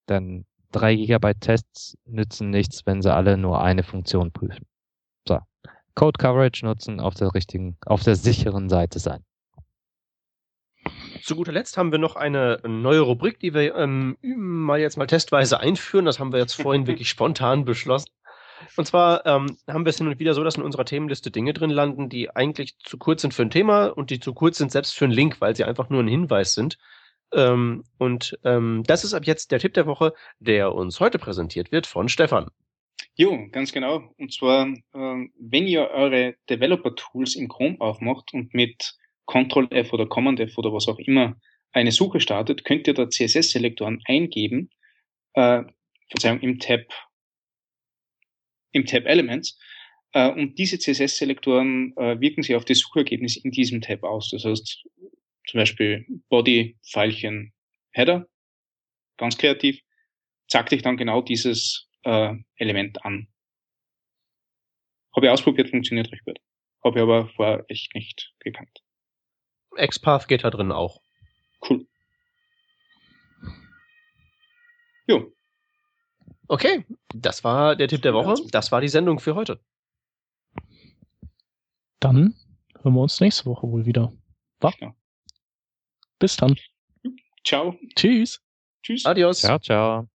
Denn 3 GB Tests nützen nichts, wenn sie alle nur eine Funktion prüfen. Code Coverage nutzen, auf der richtigen, auf der sicheren Seite sein. Zu guter Letzt haben wir noch eine neue Rubrik, die wir ähm, mal jetzt mal testweise einführen. Das haben wir jetzt vorhin wirklich spontan beschlossen. Und zwar ähm, haben wir es hin und wieder so, dass in unserer Themenliste Dinge drin landen, die eigentlich zu kurz sind für ein Thema und die zu kurz sind selbst für einen Link, weil sie einfach nur ein Hinweis sind. Ähm, und ähm, das ist ab jetzt der Tipp der Woche, der uns heute präsentiert wird von Stefan. Jo, ganz genau. Und zwar, ähm, wenn ihr eure Developer-Tools im Chrome aufmacht und mit Ctrl F oder Command F oder was auch immer eine Suche startet, könnt ihr da CSS-Selektoren eingeben, äh, Verzeihung, im Tab, im Tab Elements. Äh, und diese CSS-Selektoren äh, wirken sich auf die Suchergebnisse in diesem Tab aus. Das heißt, zum Beispiel Body, Pfeilchen, Header, ganz kreativ, zeigt euch dann genau dieses äh, Element an. Habe ich ausprobiert, funktioniert recht gut. Habe ich aber vorher echt nicht gekannt. XPath geht da drin auch. Cool. Jo. Okay, das war der Tipp der Woche. Das war die Sendung für heute. Dann hören wir uns nächste Woche wohl wieder. Wa? Ja. Bis dann. Ciao. Tschüss. Tschüss. Adios. Ciao, ciao.